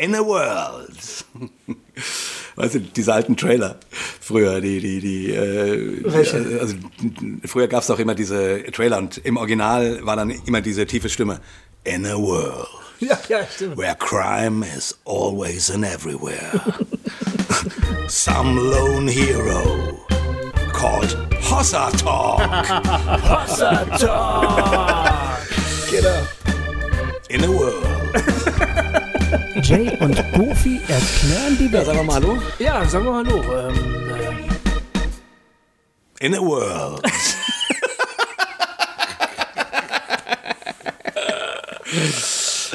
In a World. Weißt du, diese alten Trailer früher, die, die, die, äh, Welche? also früher gab es doch immer diese Trailer und im Original war dann immer diese tiefe Stimme. In a world Ja, ja, stimmt. where crime is always and everywhere. Some lone hero called Hossa Talk. Genau. In a world. Jay und Goofy erklären die Ja, Welt. sagen wir mal Hallo. Ja, sagen wir Hallo. Ähm, äh, In a world.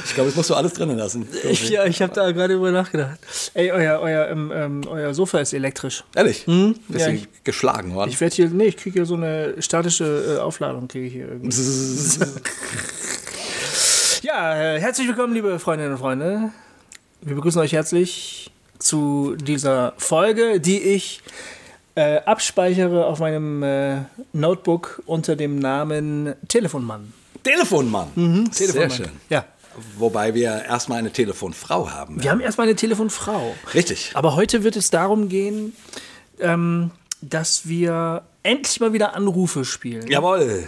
Ich glaube, das musst du alles drinnen lassen. ich ja, ich habe da gerade drüber nachgedacht. Ey, euer, euer, ähm, ähm, euer Sofa ist elektrisch. Ehrlich? Ja, Bisschen ich- geschlagen worden. Ich werde hier, nee, ich kriege hier so eine statische äh, Aufladung, kriege ich hier irgendwie. Ja, äh, herzlich willkommen, liebe Freundinnen und Freunde. Wir begrüßen euch herzlich zu dieser Folge, die ich äh, abspeichere auf meinem äh, Notebook unter dem Namen Telefonmann. Telefonmann. Sehr Telefonmann. schön. Ja. Wobei wir erstmal eine Telefonfrau haben. Wir haben erstmal eine Telefonfrau. Richtig. Aber heute wird es darum gehen, ähm, dass wir endlich mal wieder Anrufe spielen. Jawohl.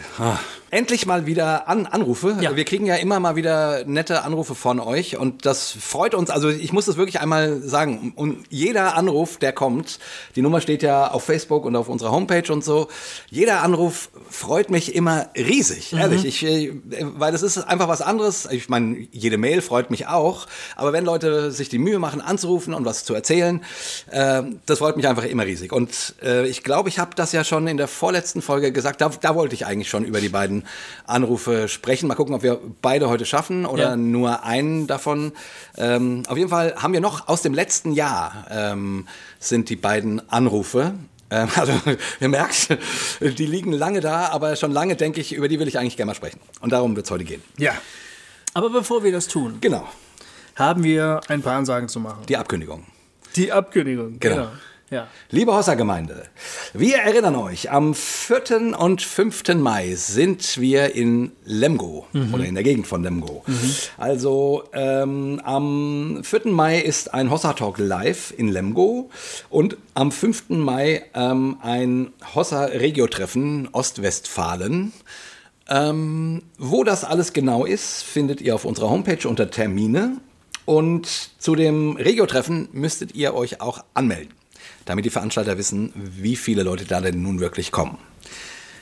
Endlich mal wieder an Anrufe. Ja. Wir kriegen ja immer mal wieder nette Anrufe von euch und das freut uns. Also ich muss das wirklich einmal sagen. Und jeder Anruf, der kommt, die Nummer steht ja auf Facebook und auf unserer Homepage und so. Jeder Anruf freut mich immer riesig, ehrlich. Ich, äh, weil das ist einfach was anderes. Ich meine, jede Mail freut mich auch. Aber wenn Leute sich die Mühe machen, anzurufen und was zu erzählen, äh, das freut mich einfach immer riesig. Und äh, ich glaube, ich habe das ja schon in der vorletzten Folge gesagt. Da, da wollte ich eigentlich schon über die beiden Anrufe sprechen. Mal gucken, ob wir beide heute schaffen oder Ja. nur einen davon. Ähm, auf jeden Fall haben wir noch aus dem letzten Jahr ähm, sind die beiden Anrufe. Ähm, also ihr merkt, die liegen lange da, aber schon lange denke ich, über die will ich eigentlich gerne mal sprechen. Und darum wird es heute gehen. Ja. Aber bevor wir das tun, Genau, haben wir ein paar Ansagen zu machen. die Ankündigung. Die Abkündigung. Genau. Ja. Liebe Hossa-Gemeinde, wir erinnern euch, am 4. und 5. Mai sind wir in Lemgo oder in der Gegend von Lemgo. Also ähm, am 4. Mai ist ein Hossa-Talk live in Lemgo und am 5. Mai ähm, ein Hossa-Regio-Treffen Ostwestfalen. Ähm, wo das alles genau ist, findet ihr auf unserer Homepage unter Termine. Und zu dem Regio-Treffen müsstet ihr euch auch anmelden, damit die Veranstalter wissen, wie viele Leute da denn nun wirklich kommen.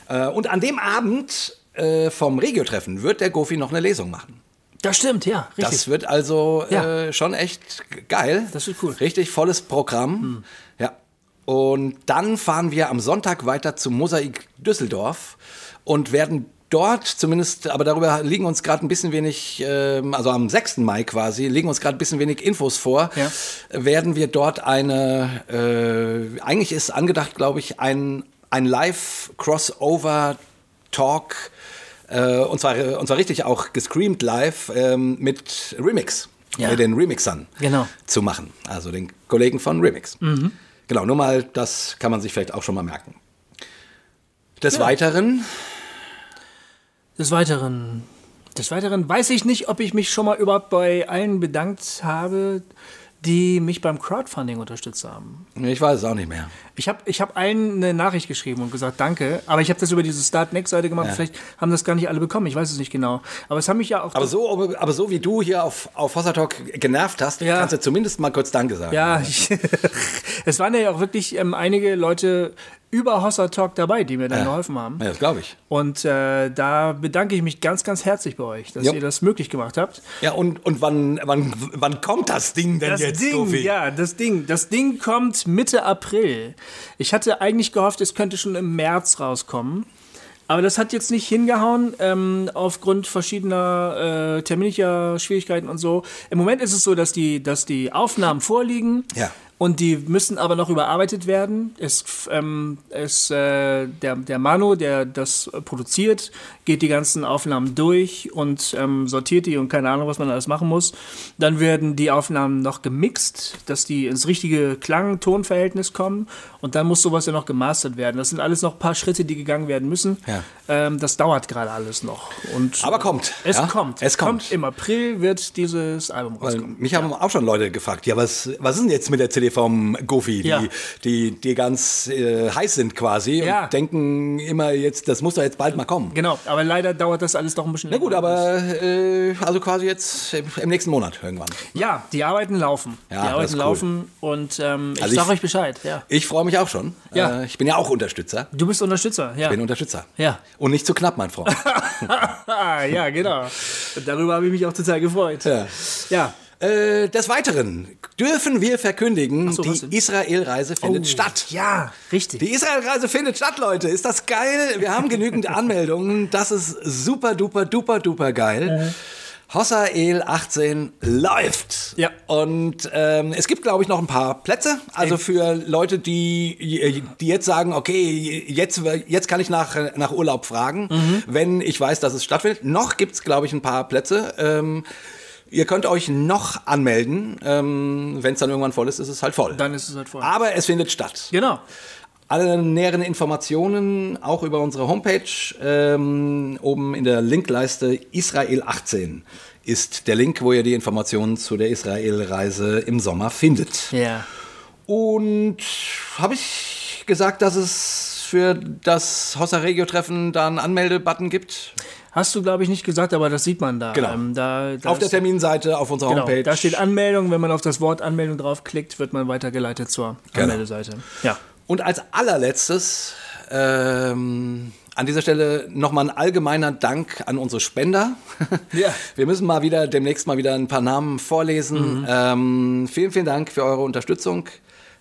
Äh, und an dem Abend äh, vom Regio-Treffen wird der Gofi noch eine Lesung machen. Das stimmt, ja, richtig. Das wird also Ja. äh, schon echt geil. Das wird cool. Richtig volles Programm. Ja. Und dann fahren wir am Sonntag weiter zum Mosaik Düsseldorf und werden dort zumindest, aber darüber liegen uns gerade ein bisschen wenig, ähm, also am 6. Mai quasi, liegen uns gerade ein bisschen wenig Infos vor, Ja. werden wir dort eine, äh, eigentlich ist angedacht, glaube ich, ein, ein Live-Crossover-Talk äh, und, zwar, äh, und zwar richtig auch gescreamt live ähm, mit Remix, Ja. mit den Remixern Genau. zu machen. Also den Kollegen von Remix. Genau, nur mal, das kann man sich vielleicht auch schon mal merken. Des Weiteren, Des Weiteren, des Weiteren weiß ich nicht, ob ich mich schon mal überhaupt bei allen bedankt habe, die mich beim Crowdfunding unterstützt haben. ich weiß es auch nicht mehr. Ich habe ich hab allen eine Nachricht geschrieben und gesagt, danke. Aber ich habe das über diese Start Next-Seite gemacht. Ja. Vielleicht haben das gar nicht alle bekommen. Ich weiß es nicht genau. Aber es haben mich ja auch. Aber so, aber so wie du hier auf, auf Hossa Talk genervt hast, Ja. kannst du zumindest mal kurz Danke sagen. ja, ich, es waren ja auch wirklich ähm, einige Leute über Hossa Talk dabei, die mir dann geholfen haben. Ja, das glaube ich. Und äh, da bedanke ich mich ganz, ganz herzlich bei euch, dass Jo. ihr das möglich gemacht habt. Ja, und, und wann, wann, wann kommt das Ding denn Das jetzt, Ding, ja, das Ding. Das Ding kommt Mitte April. Ich hatte eigentlich gehofft, es könnte schon im März rauskommen. Aber das hat jetzt nicht hingehauen, ähm, aufgrund verschiedener äh, terminlicher Schwierigkeiten und so. Im Moment ist es so, dass die, dass die Aufnahmen vorliegen. Ja. Und die müssen aber noch überarbeitet werden. Es, ähm, es, äh, der, der Manu, der das produziert, geht die ganzen Aufnahmen durch und ähm, sortiert die und keine Ahnung, was man alles machen muss. Dann werden die Aufnahmen noch gemixt, dass die ins richtige Klang-Tonverhältnis kommen und dann muss sowas ja noch gemastert werden. Das sind alles noch ein paar Schritte, die gegangen werden müssen. Ja. Ähm, das dauert gerade alles noch. Und Aber kommt, Es ja? kommt. Es kommt. Im April wird dieses Album Weil rauskommen. mich haben auch schon Leute gefragt, ja, was, was ist denn jetzt mit der CD vom Goofy, die, Ja. die, die ganz äh, heiß sind quasi Ja. und denken immer jetzt, das muss doch jetzt bald mal kommen. Genau, aber leider dauert das alles doch ein bisschen Na gut, aber äh, also quasi jetzt im nächsten Monat irgendwann. Ja, die Arbeiten laufen. Ja, die Arbeiten cool. laufen und ähm, ich Also sage euch Bescheid. Ja. Ich freue mich auch schon. Ja. Äh, ich bin ja auch Unterstützer. Du bist Unterstützer, ja. Ich bin Unterstützer. Ja. Und nicht zu knapp, mein Freund. Ja, genau. Und darüber habe ich mich auch total gefreut. ja. Ja. Äh, des Weiteren dürfen wir verkündigen, so, die Israel-Reise findet statt. Ja, richtig. Die Israel-Reise findet statt, Leute. Ist das geil? Wir haben genügend Anmeldungen. Das ist super, duper, duper, duper geil. Hossael 18 läuft. Ja. Und ähm, es gibt, glaube ich, noch ein paar Plätze. Also für Leute, die, die jetzt sagen, okay, jetzt, jetzt kann ich nach, nach Urlaub fragen, wenn ich weiß, dass es stattfindet. Noch gibt's, glaube ich, ein paar Plätze. Ähm, ihr könnt euch noch anmelden. Ähm, wenn es dann irgendwann voll ist, ist es halt voll. Dann ist es halt voll. Aber es findet statt. Genau. Alle näheren Informationen auch über unsere Homepage. Ähm, oben in der Linkleiste Israel 18 ist der Link, wo ihr die Informationen zu der Israel-Reise im Sommer findet. Ja. Und habe ich gesagt, dass es für das Hossa Regio-Treffen da einen Anmeldebutton gibt? Hast du, glaube ich, nicht gesagt, aber das sieht man da. Genau. Ähm, da, da Auf der Terminseite, auf unserer Genau, Homepage. da steht Anmeldung. Wenn man auf das Wort Anmeldung draufklickt, wird man weitergeleitet zur Genau. Anmeldeseite. Ja. Und als allerletztes ähm, an dieser Stelle nochmal ein allgemeiner Dank an unsere Spender. Ja. Wir müssen mal wieder demnächst mal wieder ein paar Namen vorlesen. Ähm, vielen, vielen Dank für eure Unterstützung.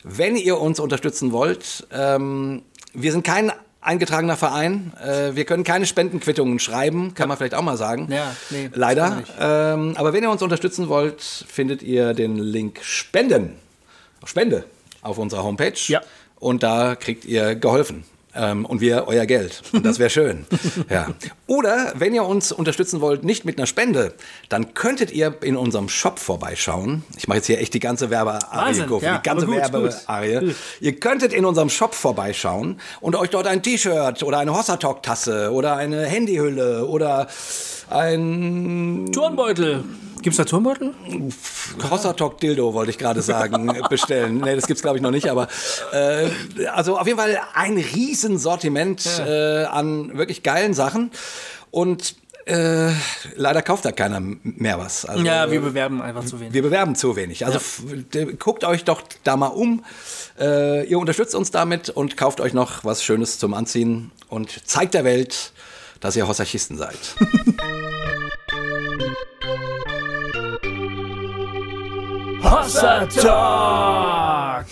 Wenn ihr uns unterstützen wollt, ähm, wir sind kein eingetragener Verein. Äh, wir können keine Spendenquittungen schreiben, kann man vielleicht auch mal sagen. Ja, nee, Leider. Ähm, aber wenn ihr uns unterstützen wollt, findet ihr den Link Spenden. Spende auf unserer Homepage. Ja. Und da kriegt ihr geholfen. Ähm, und wir euer Geld. Und das wäre schön. ja. Oder wenn ihr uns unterstützen wollt, nicht mit einer Spende, dann könntet ihr in unserem Shop vorbeischauen. Ich mache jetzt hier echt die ganze Werbearie, ja, die ganze Werbearie. Ihr könntet in unserem Shop vorbeischauen und euch dort ein T-Shirt oder eine Hossa Talk Tasse oder eine Handyhülle oder ein Turnbeutel. Gibt es da Turnbeutel? Hossa Talk Dildo, wollte ich gerade sagen, bestellen. Nee, das gibt's glaube ich noch nicht, aber äh, also auf jeden Fall ein riesen Sortiment äh, an wirklich geilen Sachen und äh, leider kauft da keiner mehr was. Also, Ja, wir bewerben einfach zu wenig. wir bewerben zu wenig. Also d- guckt euch doch da mal um. Äh, ihr unterstützt uns damit und kauft euch noch was Schönes zum Anziehen und zeigt der Welt, dass ihr Hossachisten seid. Hossa Talk!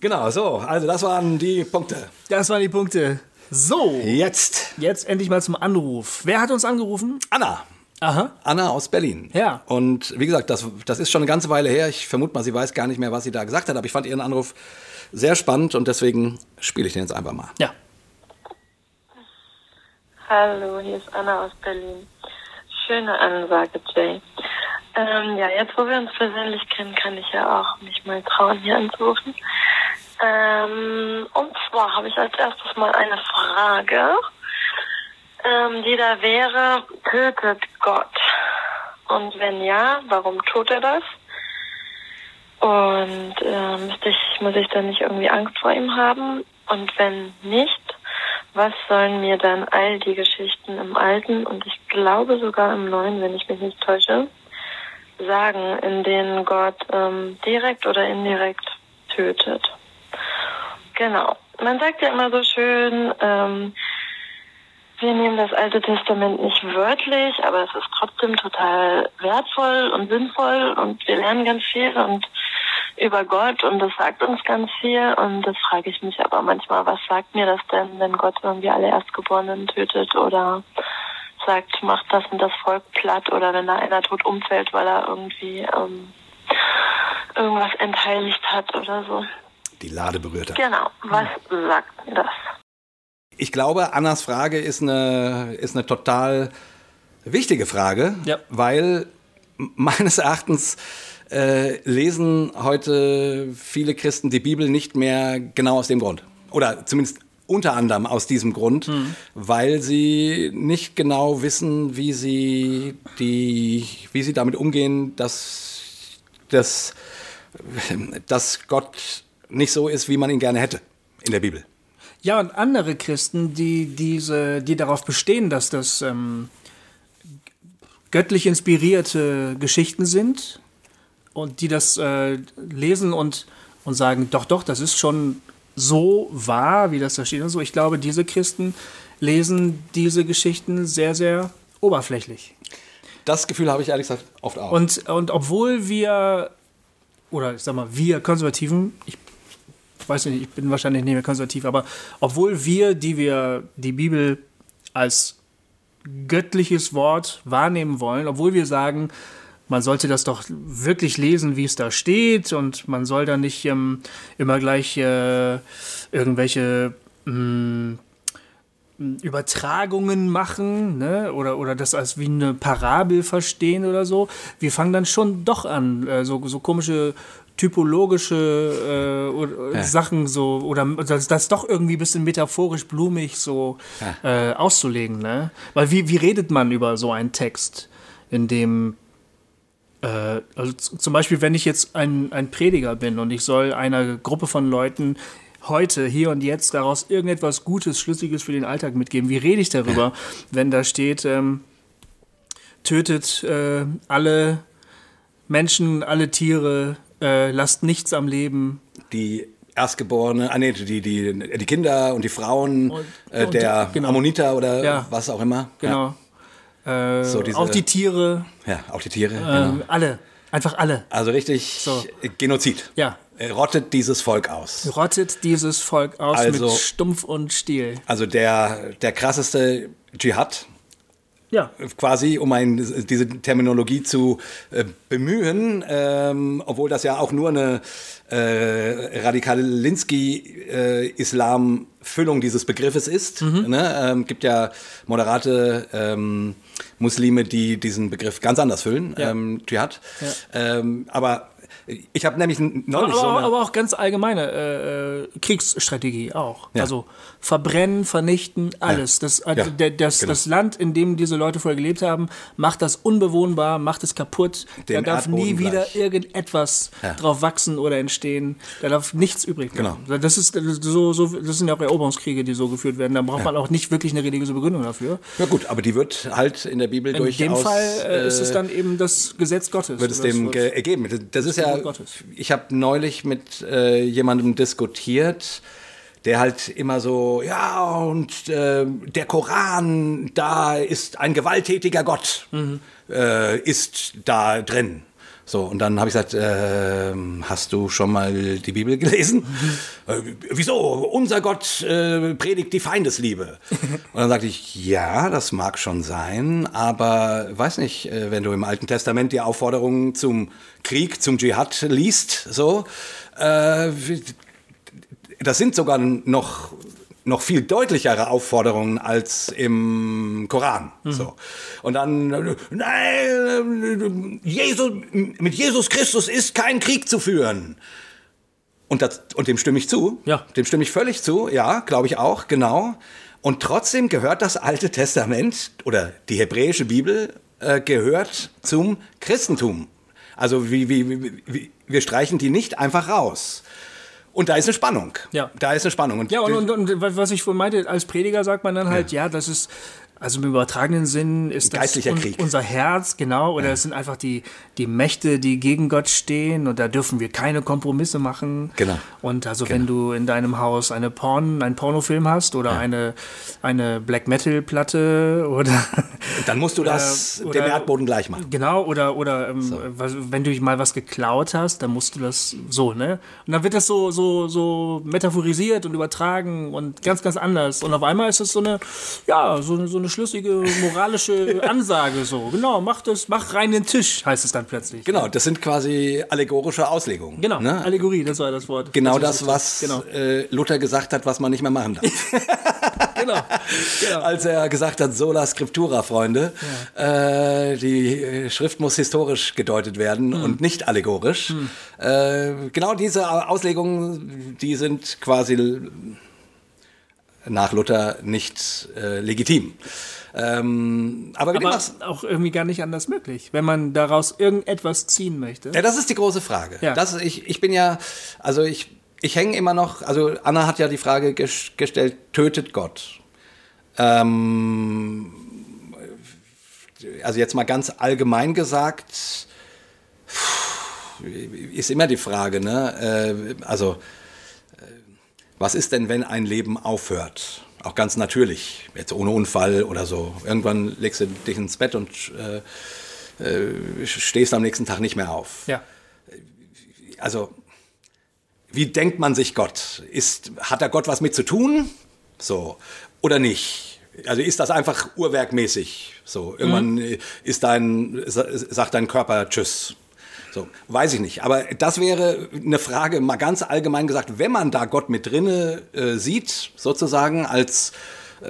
genau, so. Also das waren die Punkte. Das waren die Punkte. So, Jetzt jetzt endlich mal zum Anruf. Wer hat uns angerufen? Anna. Aha. Anna aus Berlin. Ja. Und wie gesagt, das, das ist schon eine ganze Weile her. Ich vermute mal, sie weiß gar nicht mehr, was sie da gesagt hat, aber ich fand ihren Anruf sehr spannend und deswegen spiele ich den jetzt einfach mal. Ja. Hallo, hier ist Anna aus Berlin. Schöne Ansage, Jay. Ähm, ja, jetzt wo wir uns persönlich kennen, kann ich ja auch mich mal trauen, hier anzurufen. Ähm, und zwar habe ich als erstes mal eine Frage, ähm, die da wäre, tötet Gott? Und wenn ja, warum tut er das? Und äh, müsste ich, muss ich dann nicht irgendwie Angst vor ihm haben? Und wenn nicht, was sollen mir dann all die Geschichten im Alten und ich glaube sogar im Neuen, wenn ich mich nicht täusche, sagen, in denen Gott ähm, direkt oder indirekt tötet? Genau. Man sagt ja immer so schön, ähm, wir nehmen das Alte Testament nicht wörtlich, aber es ist trotzdem total wertvoll und sinnvoll und wir lernen ganz viel und über Gott und das sagt uns ganz viel und das frage ich mich aber manchmal, was sagt mir das denn, wenn Gott irgendwie alle Erstgeborenen tötet oder sagt, macht das und das Volk platt oder wenn da einer tot umfällt, weil er irgendwie ähm, irgendwas entheiligt hat oder so. Die Lade berührt hat. Genau. Was sagt mir das? Ich glaube, Annas Frage ist eine, ist eine total wichtige Frage, Ja. weil meines Erachtens äh, lesen heute viele Christen die Bibel nicht mehr genau aus dem Grund. Oder zumindest unter anderem aus diesem Grund, weil sie nicht genau wissen, wie sie, die, wie sie damit umgehen, dass, dass, dass Gott nicht so ist, wie man ihn gerne hätte in der Bibel. Ja, und andere Christen, die, diese, die darauf bestehen, dass das ähm, göttlich inspirierte Geschichten sind und die das äh, lesen und, und sagen, doch, doch, das ist schon so wahr, wie das da steht und so. Ich glaube, diese Christen lesen diese Geschichten sehr, sehr oberflächlich. Das Gefühl habe ich ehrlich gesagt oft auch. Und, und obwohl wir, oder ich sag mal, wir Konservativen, ich weiß nicht, ich bin wahrscheinlich nicht mehr konservativ, aber obwohl wir, die wir die Bibel als göttliches Wort wahrnehmen wollen, obwohl wir sagen, man sollte das doch wirklich lesen, wie es da steht und man soll da nicht ähm, immer gleich äh, irgendwelche mh, Übertragungen machen ne? oder, oder das als wie eine Parabel verstehen oder so. Wir fangen dann schon doch an, äh, so, so komische typologische äh, oder, Sachen so oder das, das doch irgendwie ein bisschen metaphorisch blumig so äh, auszulegen. Ne? Weil wie, wie redet man über so einen Text, in dem äh, also zum Beispiel, wenn ich jetzt ein, ein Prediger bin und ich soll einer Gruppe von Leuten heute, hier und jetzt daraus irgendetwas Gutes, Schlüssiges für den Alltag mitgeben, wie rede ich darüber, wenn da steht, ähm, tötet äh, alle Menschen, alle Tiere, äh, lasst nichts am Leben. die Erstgeborene, ah nee, die, die, die Kinder und die Frauen Und- äh, der genau. Ammoniter oder Ja. was auch immer. Genau. Äh, So diese- auch die Tiere, Ja, ja auch die Tiere. ähm, genau. alle. Einfach alle. Also richtig So. Genozid. Ja. Äh, Rottet dieses Volk aus. Rottet dieses Volk aus Also- mit Stumpf und Stiel. Also der, der krasseste Dschihad, Ja. quasi, um ein, diese Terminologie zu äh, bemühen, ähm, obwohl das ja auch nur eine äh, Radikalinsky-Islam-Füllung dieses Begriffes ist. Ne? Ähm, gibt ja moderate ähm, Muslime, die diesen Begriff ganz anders füllen, Ja. ähm, Dschihad. Ähm, aber ich habe nämlich neulich Aber, so aber auch ganz allgemeine äh, äh, Kriegsstrategie auch. Ja. Also verbrennen, vernichten, alles. Das, äh, Ja, der, das, genau. das Land, in dem diese Leute vorher gelebt haben, macht das unbewohnbar, macht es kaputt. Dem da darf nie Erdboden wieder gleich. irgendetwas Ja. drauf wachsen oder entstehen. Da darf nichts übrig bleiben. Genau. Das, ist, das, so, so, das sind ja auch Eroberungskriege, die so geführt werden. Da braucht man auch nicht wirklich eine religiöse Begründung dafür. ja gut, aber die wird halt in der Bibel In durchaus dem Fall äh, ist es äh, dann eben das Gesetz Gottes. wird es Das dem ergeben. Das- Das ist ja, Wort Gottes. ich habe neulich mit äh, jemandem diskutiert, der halt immer so, ja, und äh, der Koran, da ist ein gewalttätiger Gott, äh, ist da drin. So, und dann habe ich gesagt, ähm, hast du schon mal die Bibel gelesen? äh, wieso? Unser Gott äh, predigt die Feindesliebe. und dann sagte ich, ja, das mag schon sein, aber weiß nicht, äh, wenn du im Alten Testament die Aufforderungen zum Krieg, zum Dschihad liest, so, äh, das sind sogar noch, noch viel deutlichere Aufforderungen als im Koran. So. Und dann, nein, äh, Jesus, mit Jesus Christus ist kein Krieg zu führen. Und, das, und dem stimme ich zu. Ja. Dem stimme ich völlig zu. Ja, glaube ich auch, genau. Und trotzdem gehört das Alte Testament oder die hebräische Bibel äh, gehört zum Christentum. Also wie, wie, wie, wir streichen die nicht einfach raus. Und da ist eine Spannung. Ja. Da ist eine Spannung. Und Ja, und, und, und was ich vorhin meinte, als Prediger sagt man dann halt, ja, das ist, also im übertragenen Sinn ist das Geistlicher Krieg. unser Herz, genau, oder es sind einfach die, die Mächte, die gegen Gott stehen und da dürfen wir keine Kompromisse machen. Genau. Und also wenn du in deinem Haus eine Porn, einen Pornofilm hast oder eine, eine Black Metal Platte oder dann musst du das oder- dem Erdboden gleich machen. Genau, oder, oder ähm, was, wenn du mal was geklaut hast, dann musst du das so, ne? Und dann wird das so, so, so metaphorisiert und übertragen und ganz, ganz anders. Und auf einmal ist es so eine, ja, so, so eine schlüssige moralische Ansage so. Genau, mach das, mach rein den Tisch, heißt es dann plötzlich. Genau, das sind quasi allegorische Auslegungen. Genau, Ne? Allegorie, das war das Wort. Genau Das das, was Genau, äh, Luther gesagt hat, was man nicht mehr machen darf. genau. genau. Als er gesagt hat, sola scriptura, Freunde, äh, die äh, Schrift muss historisch gedeutet werden Hm. und nicht allegorisch. Äh, genau diese Auslegungen, die sind quasi nach Luther nicht äh, legitim. Ähm, aber Aber auch- auch irgendwie gar nicht anders möglich, wenn man daraus irgendetwas ziehen möchte. Ja, das ist die große Frage. Ja. Das, ich, ich bin ja, also ich, ich hänge immer noch, also Anna hat ja die Frage ges gestellt, tötet Gott? Ähm, also jetzt mal ganz allgemein gesagt, ist immer die Frage, ne? Äh, also, was ist denn, wenn ein Leben aufhört? Auch ganz natürlich, jetzt ohne Unfall oder so. Irgendwann legst du dich ins Bett und äh, äh, stehst am nächsten Tag nicht mehr auf. ja. Also, wie denkt man sich Gott? Ist, hat da Gott was mit zu tun? So. Oder nicht? Also ist das einfach uhrwerkmäßig? So. Irgendwann äh, ist dein, sa- sagt dein Körper Tschüss. So, weiß ich nicht. Aber das wäre eine Frage, mal ganz allgemein gesagt, wenn man da Gott mit drinne äh, sieht, sozusagen als äh,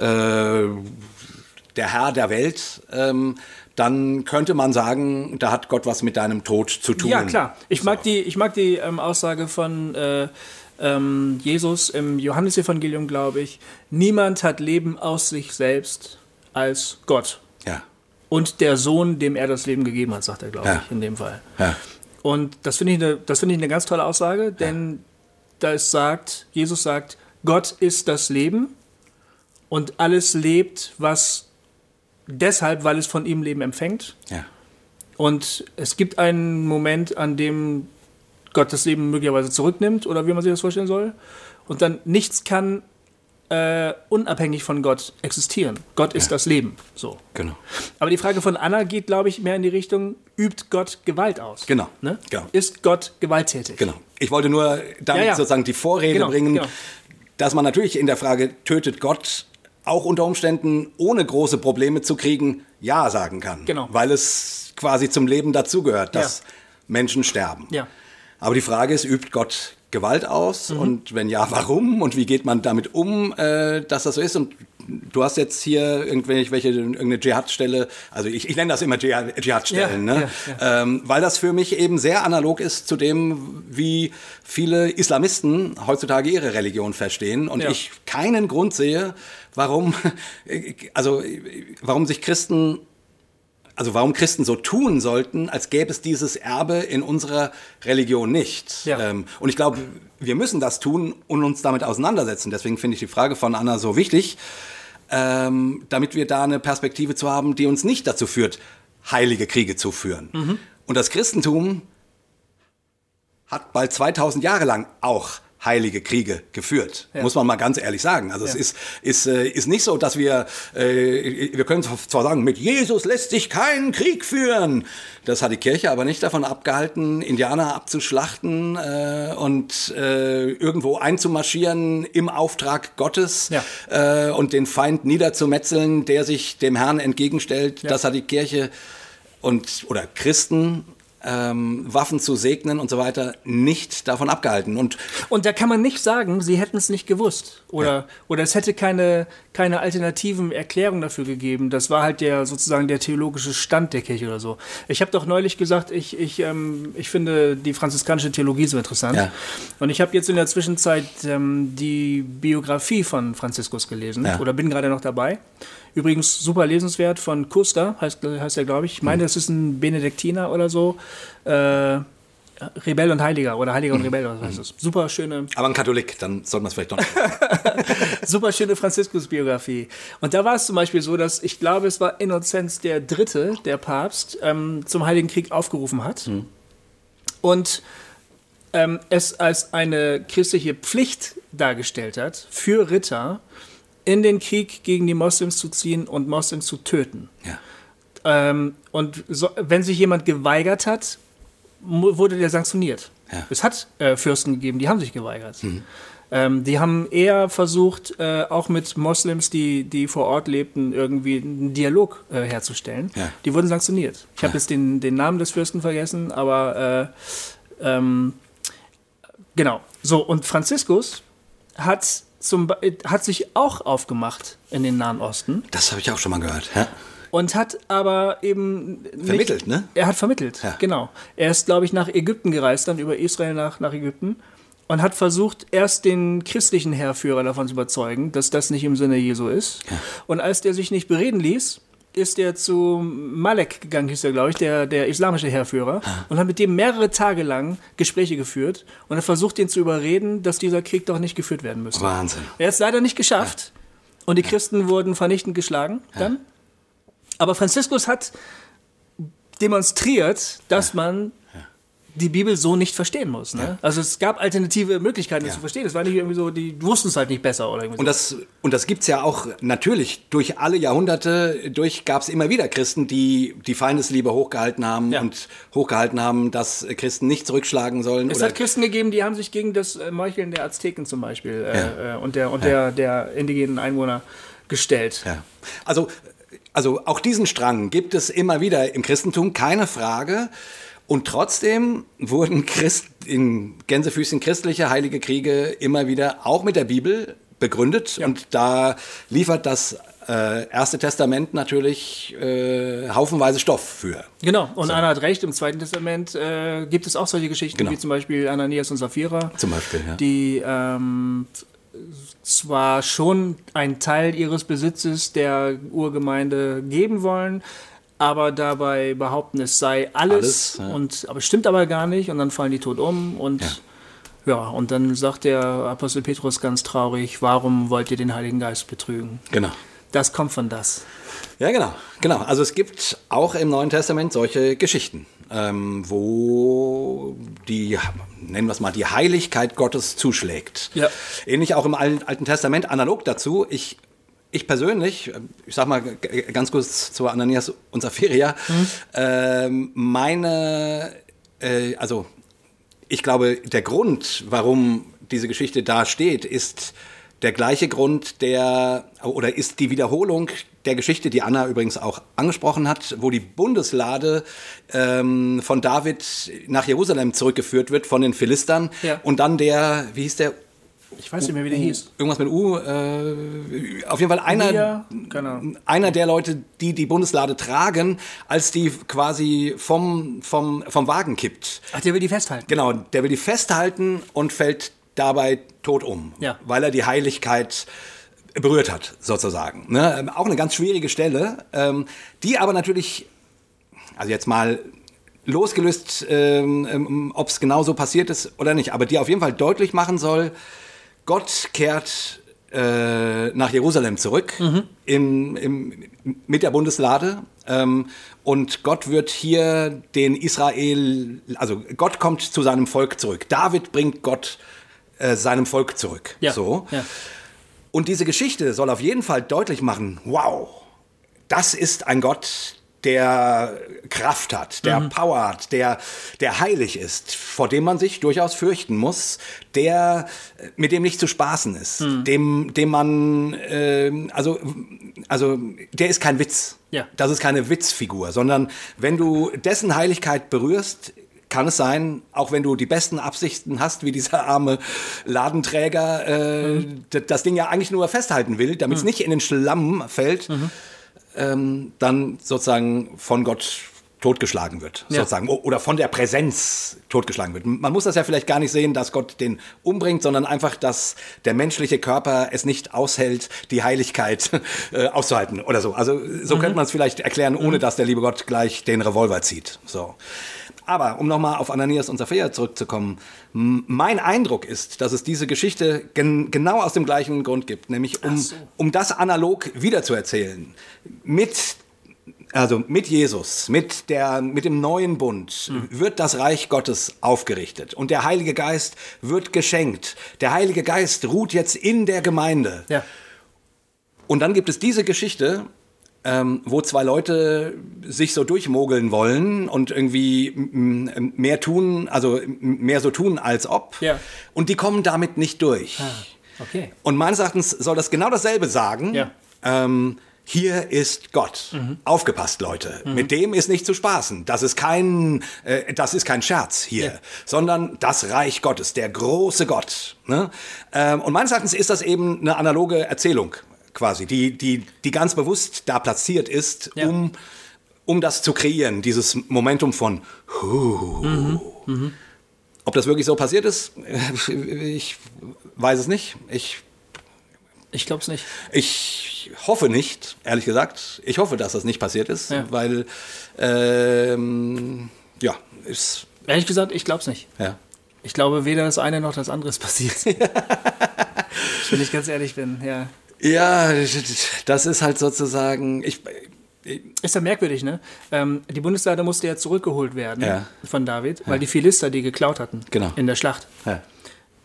der Herr der Welt, ähm, dann könnte man sagen, da hat Gott was mit deinem Tod zu tun. Ja, klar. Ich mag die, ich mag die ähm, Aussage von äh, ähm, Jesus im Johannesevangelium, glaube ich. Niemand hat Leben aus sich selbst als Gott. Ja, Und der Sohn, dem er das Leben gegeben hat, sagt er, glaube Ja. ich, in dem Fall. ja, Und das finde ich, eine- das finde ich eine ganz tolle Aussage, denn da es sagt, Jesus sagt, Gott ist das Leben und alles lebt, was deshalb, weil es von ihm Leben empfängt. ja. Und es gibt einen Moment, an dem Gott das Leben möglicherweise zurücknimmt oder wie man sich das vorstellen soll. Und dann nichts kann äh, unabhängig von Gott existieren. Gott ist das Leben. So. Genau. Aber die Frage von Anna geht, glaube ich, mehr in die Richtung, übt Gott Gewalt aus? Genau. Ne? Genau. Ist Gott gewalttätig? Genau. Ich wollte nur damit Ja, ja. sozusagen die Vorrede Genau, bringen, genau. dass man natürlich in der Frage, tötet Gott, auch unter Umständen ohne große Probleme zu kriegen, Ja sagen kann. Genau. Weil es quasi zum Leben dazugehört, dass Ja. Menschen sterben. Ja. Aber die Frage ist, übt Gott Gewalt aus? Mhm. Und wenn ja, warum? Und wie geht man damit um, äh, dass das so ist? Und du hast jetzt hier irgendwelche, irgendeine Dschihad-Stelle, also ich, ich nenne das immer Dschihad- Dschihad-Stellen, Ja, ne? Ähm, weil das für mich eben sehr analog ist zu dem, wie viele Islamisten heutzutage ihre Religion verstehen. Und Ja. ich keinen Grund sehe, warum, also, warum sich Christen also warum Christen so tun sollten, als gäbe es dieses Erbe in unserer Religion nicht. Ja. Ähm, und ich glaube, wir müssen das tun und uns damit auseinandersetzen. Deswegen finde ich die Frage von Anna so wichtig, ähm, damit wir da eine Perspektive zu haben, die uns nicht dazu führt, heilige Kriege zu führen. Mhm. Und das Christentum hat bald 2000 Jahre lang auch heilige Kriege geführt, Ja. muss man mal ganz ehrlich sagen. Also es Ja. ist, ist, äh, ist nicht so, dass wir, äh, wir können zwar sagen, mit Jesus lässt sich kein Krieg führen. Das hat die Kirche aber nicht davon abgehalten, Indianer abzuschlachten äh, und äh, irgendwo einzumarschieren im Auftrag Gottes Ja. und den Feind niederzumetzeln, der sich dem Herrn entgegenstellt. Das hat die Kirche und oder Christen ähm, Waffen zu segnen und so weiter nicht davon abgehalten. Und Und da kann man nicht sagen, sie hätten es nicht gewusst. Oder, oder es hätte keine, keine alternativen Erklärungen dafür gegeben. Das war halt der sozusagen der theologische Stand der Kirche oder so. Ich habe doch neulich gesagt, ich, ich, ähm, ich finde die franziskanische Theologie so interessant. Ja. Und ich habe jetzt in der Zwischenzeit ähm, die Biografie von Franziskus gelesen Ja. oder bin gerade noch dabei. Übrigens super lesenswert von Kuster, heißt, heißt er, glaube ich. Ich meine, das ist ein Benediktiner oder so. Äh, Rebell und Heiliger oder Heiliger und Rebell, was heißt das? Super schöne, aber ein Katholik, dann sollte man es vielleicht doch nicht. super schöne Franziskus-Biografie. Und da war es zum Beispiel so, dass ich glaube, es war Innozenz der Dritte, der Papst, ähm, zum Heiligen Krieg aufgerufen hat. Und ähm, es als eine christliche Pflicht dargestellt hat, für Ritter in den Krieg gegen die Moslems zu ziehen und Moslems zu töten. ja. Ähm, und so, wenn sich jemand geweigert hat, wurde der sanktioniert. Ja. Es hat äh, Fürsten gegeben, die haben sich geweigert. Ähm, die haben eher versucht, äh, auch mit Moslems, die, die vor Ort lebten, irgendwie einen Dialog äh, herzustellen. Ja. Die wurden sanktioniert. Ich habe jetzt den, den Namen des Fürsten vergessen, aber äh, ähm, genau. So, und Franziskus hat, zum, Be- hat sich auch aufgemacht in den Nahen Osten Das habe ich auch schon mal gehört. Ja. und hat aber eben nicht, Vermittelt, ne? Er hat vermittelt, Ja. genau. Er ist, glaube ich, nach Ägypten gereist, dann über Israel nach, nach Ägypten und hat versucht, erst den christlichen Heerführer davon zu überzeugen, dass das nicht im Sinne Jesu ist. Und als der sich nicht bereden ließ, ist er zu Malek gegangen, hieß er, glaube ich, der, der islamische Heerführer, und hat mit dem mehrere Tage lang Gespräche geführt und hat versucht, ihn zu überreden, dass dieser Krieg doch nicht geführt werden müsse. Wahnsinn. Er hat es leider nicht geschafft. Und die Christen wurden vernichtend geschlagen dann. Aber Franziskus hat demonstriert, dass man die Bibel so nicht verstehen muss. Ne? Also es gab alternative Möglichkeiten, das Ja. zu verstehen. Es war nicht irgendwie so, die wussten es halt nicht besser oder irgendwie Und das, und das gibt es ja auch natürlich durch alle Jahrhunderte, durch gab es immer wieder Christen, die die Feindesliebe hochgehalten haben Ja. und hochgehalten haben, dass Christen nicht zurückschlagen sollen. Es hat Christen gegeben, die haben sich gegen das äh, Meucheln der Azteken zum Beispiel äh, Ja. äh, und, der, und der, der indigenen Einwohner gestellt. Ja. Also, also auch diesen Strang gibt es immer wieder im Christentum, keine Frage. Und trotzdem wurden Christ, in Gänsefüßchen christliche heilige Kriege immer wieder auch mit der Bibel begründet. Und da liefert das äh, Erste Testament natürlich äh, haufenweise Stoff für. Genau, und Anna hat recht, im Zweiten Testament äh, gibt es auch solche Geschichten, Genau. wie zum Beispiel Ananias und Sapphira. Zum Beispiel, ja. die ähm, zwar schon einen Teil ihres Besitzes der Urgemeinde geben wollen, aber dabei behaupten, es sei alles, Alles, ja. und aber stimmt aber gar nicht und dann fallen die tot um und ja. und dann sagt der Apostel Petrus ganz traurig, warum wollt ihr den Heiligen Geist betrügen? Genau. Das kommt von das. Ja, genau, genau. Also es gibt auch im Neuen Testament solche Geschichten, ähm, wo die, nennen wir es mal, die Heiligkeit Gottes zuschlägt. Ja. Ähnlich auch im Alten Alten Testament, analog dazu. Ich, ich persönlich, ich sag mal ganz kurz zu Ananias und Sapphira, ähm, meine, äh, also ich glaube, der Grund, warum diese Geschichte da steht, ist der gleiche Grund, der oder ist die Wiederholung der Geschichte, die Anna übrigens auch angesprochen hat, wo die Bundeslade ähm, von David nach Jerusalem zurückgeführt wird von den Philistern Ja. und dann der, wie hieß der? Ich weiß nicht mehr, wie der hieß. Irgendwas mit U. Äh, auf jeden Fall einer, Ahnung. einer der Leute, die die Bundeslade tragen, als die quasi vom, vom, vom Wagen kippt. Ach, der will die festhalten. Genau, der will die festhalten und fällt dabei tot um, Ja. weil er die Heiligkeit berührt hat, sozusagen. Ne? Ähm, Auch eine ganz schwierige Stelle, ähm, die aber natürlich, also jetzt mal losgelöst, ähm, ähm, ob es genau so passiert ist oder nicht, aber die auf jeden Fall deutlich machen soll, Gott kehrt äh, nach Jerusalem zurück im, im, mit der Bundeslade. Ähm, und Gott wird hier den Israel, also Gott kommt zu seinem Volk zurück. David bringt Gott äh, seinem Volk zurück. Ja. So. Ja. Und diese Geschichte soll auf jeden Fall deutlich machen, wow, das ist ein Gott, der Kraft hat, der Power hat, der, der heilig ist, vor dem man sich durchaus fürchten muss, der mit dem nicht zu spaßen ist, dem, dem man, ähm, also, also der ist kein Witz. Ja. Das ist keine Witzfigur, sondern wenn du dessen Heiligkeit berührst, kann es sein, auch wenn du die besten Absichten hast, wie dieser arme Ladenträger, äh, d- das Ding ja eigentlich nur festhalten will, damit es nicht in den Schlamm fällt, ähm, dann sozusagen von Gott totgeschlagen wird, Ja. sozusagen, oder von der Präsenz totgeschlagen wird. Man muss das ja vielleicht gar nicht sehen, dass Gott den umbringt, sondern einfach, dass der menschliche Körper es nicht aushält, die Heiligkeit äh, auszuhalten oder so. Also so könnte man es vielleicht erklären, ohne dass der liebe Gott gleich den Revolver zieht. So. Aber um nochmal auf Ananias und Sapphira zurückzukommen, mein Eindruck ist, dass es diese Geschichte gen genau aus dem gleichen Grund gibt, nämlich um, um das analog wiederzuerzählen. Mit also mit Jesus, mit, der, mit dem neuen Bund wird das Reich Gottes aufgerichtet und der Heilige Geist wird geschenkt. Der Heilige Geist ruht jetzt in der Gemeinde. Ja. Und dann gibt es diese Geschichte, ähm, wo zwei Leute sich so durchmogeln wollen und irgendwie mehr tun, also mehr so tun als ob. Ja. Und die kommen damit nicht durch. Okay. Und meines Erachtens soll das genau dasselbe sagen. Ja. Ähm, hier ist Gott. Aufgepasst, Leute. Mit dem ist nicht zu spaßen. Das ist kein, äh, das ist kein Scherz hier, Ja. sondern das Reich Gottes, der große Gott. Ne? Ähm, und meines Erachtens ist das eben eine analoge Erzählung quasi, die, die, die ganz bewusst da platziert ist, Ja. um, um das zu kreieren, dieses Momentum von huh. Ob das wirklich so passiert ist, ich weiß es nicht. Ich Ich glaube es nicht. ich hoffe nicht, ehrlich gesagt. Ich hoffe, dass das nicht passiert ist, Ja. weil, ähm, ja, ist, Ehrlich gesagt, ich glaube es nicht. ja. Ich glaube, weder das eine noch das andere ist passiert. Wenn ich ganz ehrlich bin, ja. Ja, das ist halt sozusagen, ich, Ist ja merkwürdig, ne? Ähm, die Bundeslade musste ja zurückgeholt werden Ja. von David, weil die Philister die geklaut hatten Genau. in der Schlacht. ja.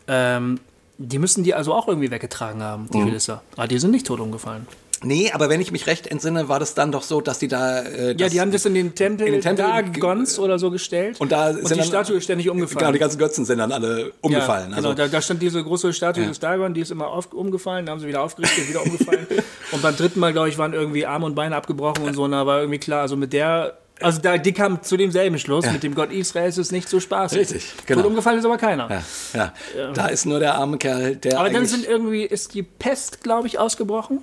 Ähm, die müssen die also auch irgendwie weggetragen haben, Mhm. die Philister. Aber die sind nicht tot umgefallen. Nee, aber wenn ich mich recht entsinne, war das dann doch so, dass die da. Äh, Ja, die haben das in den Tempel, in den Tempel Dagons oder so gestellt. Und da und sind die dann- Statue ist ständig umgefallen. Genau, die ganzen Götzen sind dann alle umgefallen. Ja, also, genau, da, da stand diese große Statue Ja. des Dagon, die ist immer auf, umgefallen, da haben sie wieder aufgerichtet, wieder umgefallen. und beim dritten Mal, glaube ich, waren irgendwie Arme und Beine abgebrochen und so, und da war irgendwie klar, also mit der, also da, die kam zu demselben Schluss, mit dem Gott Israels ist nicht so spaßig. Richtig, genau. Tot umgefallen ist aber keiner. ja, ja. Da ist nur der arme Kerl, der. Aber dann sind irgendwie, ist die Pest, glaube ich, ausgebrochen.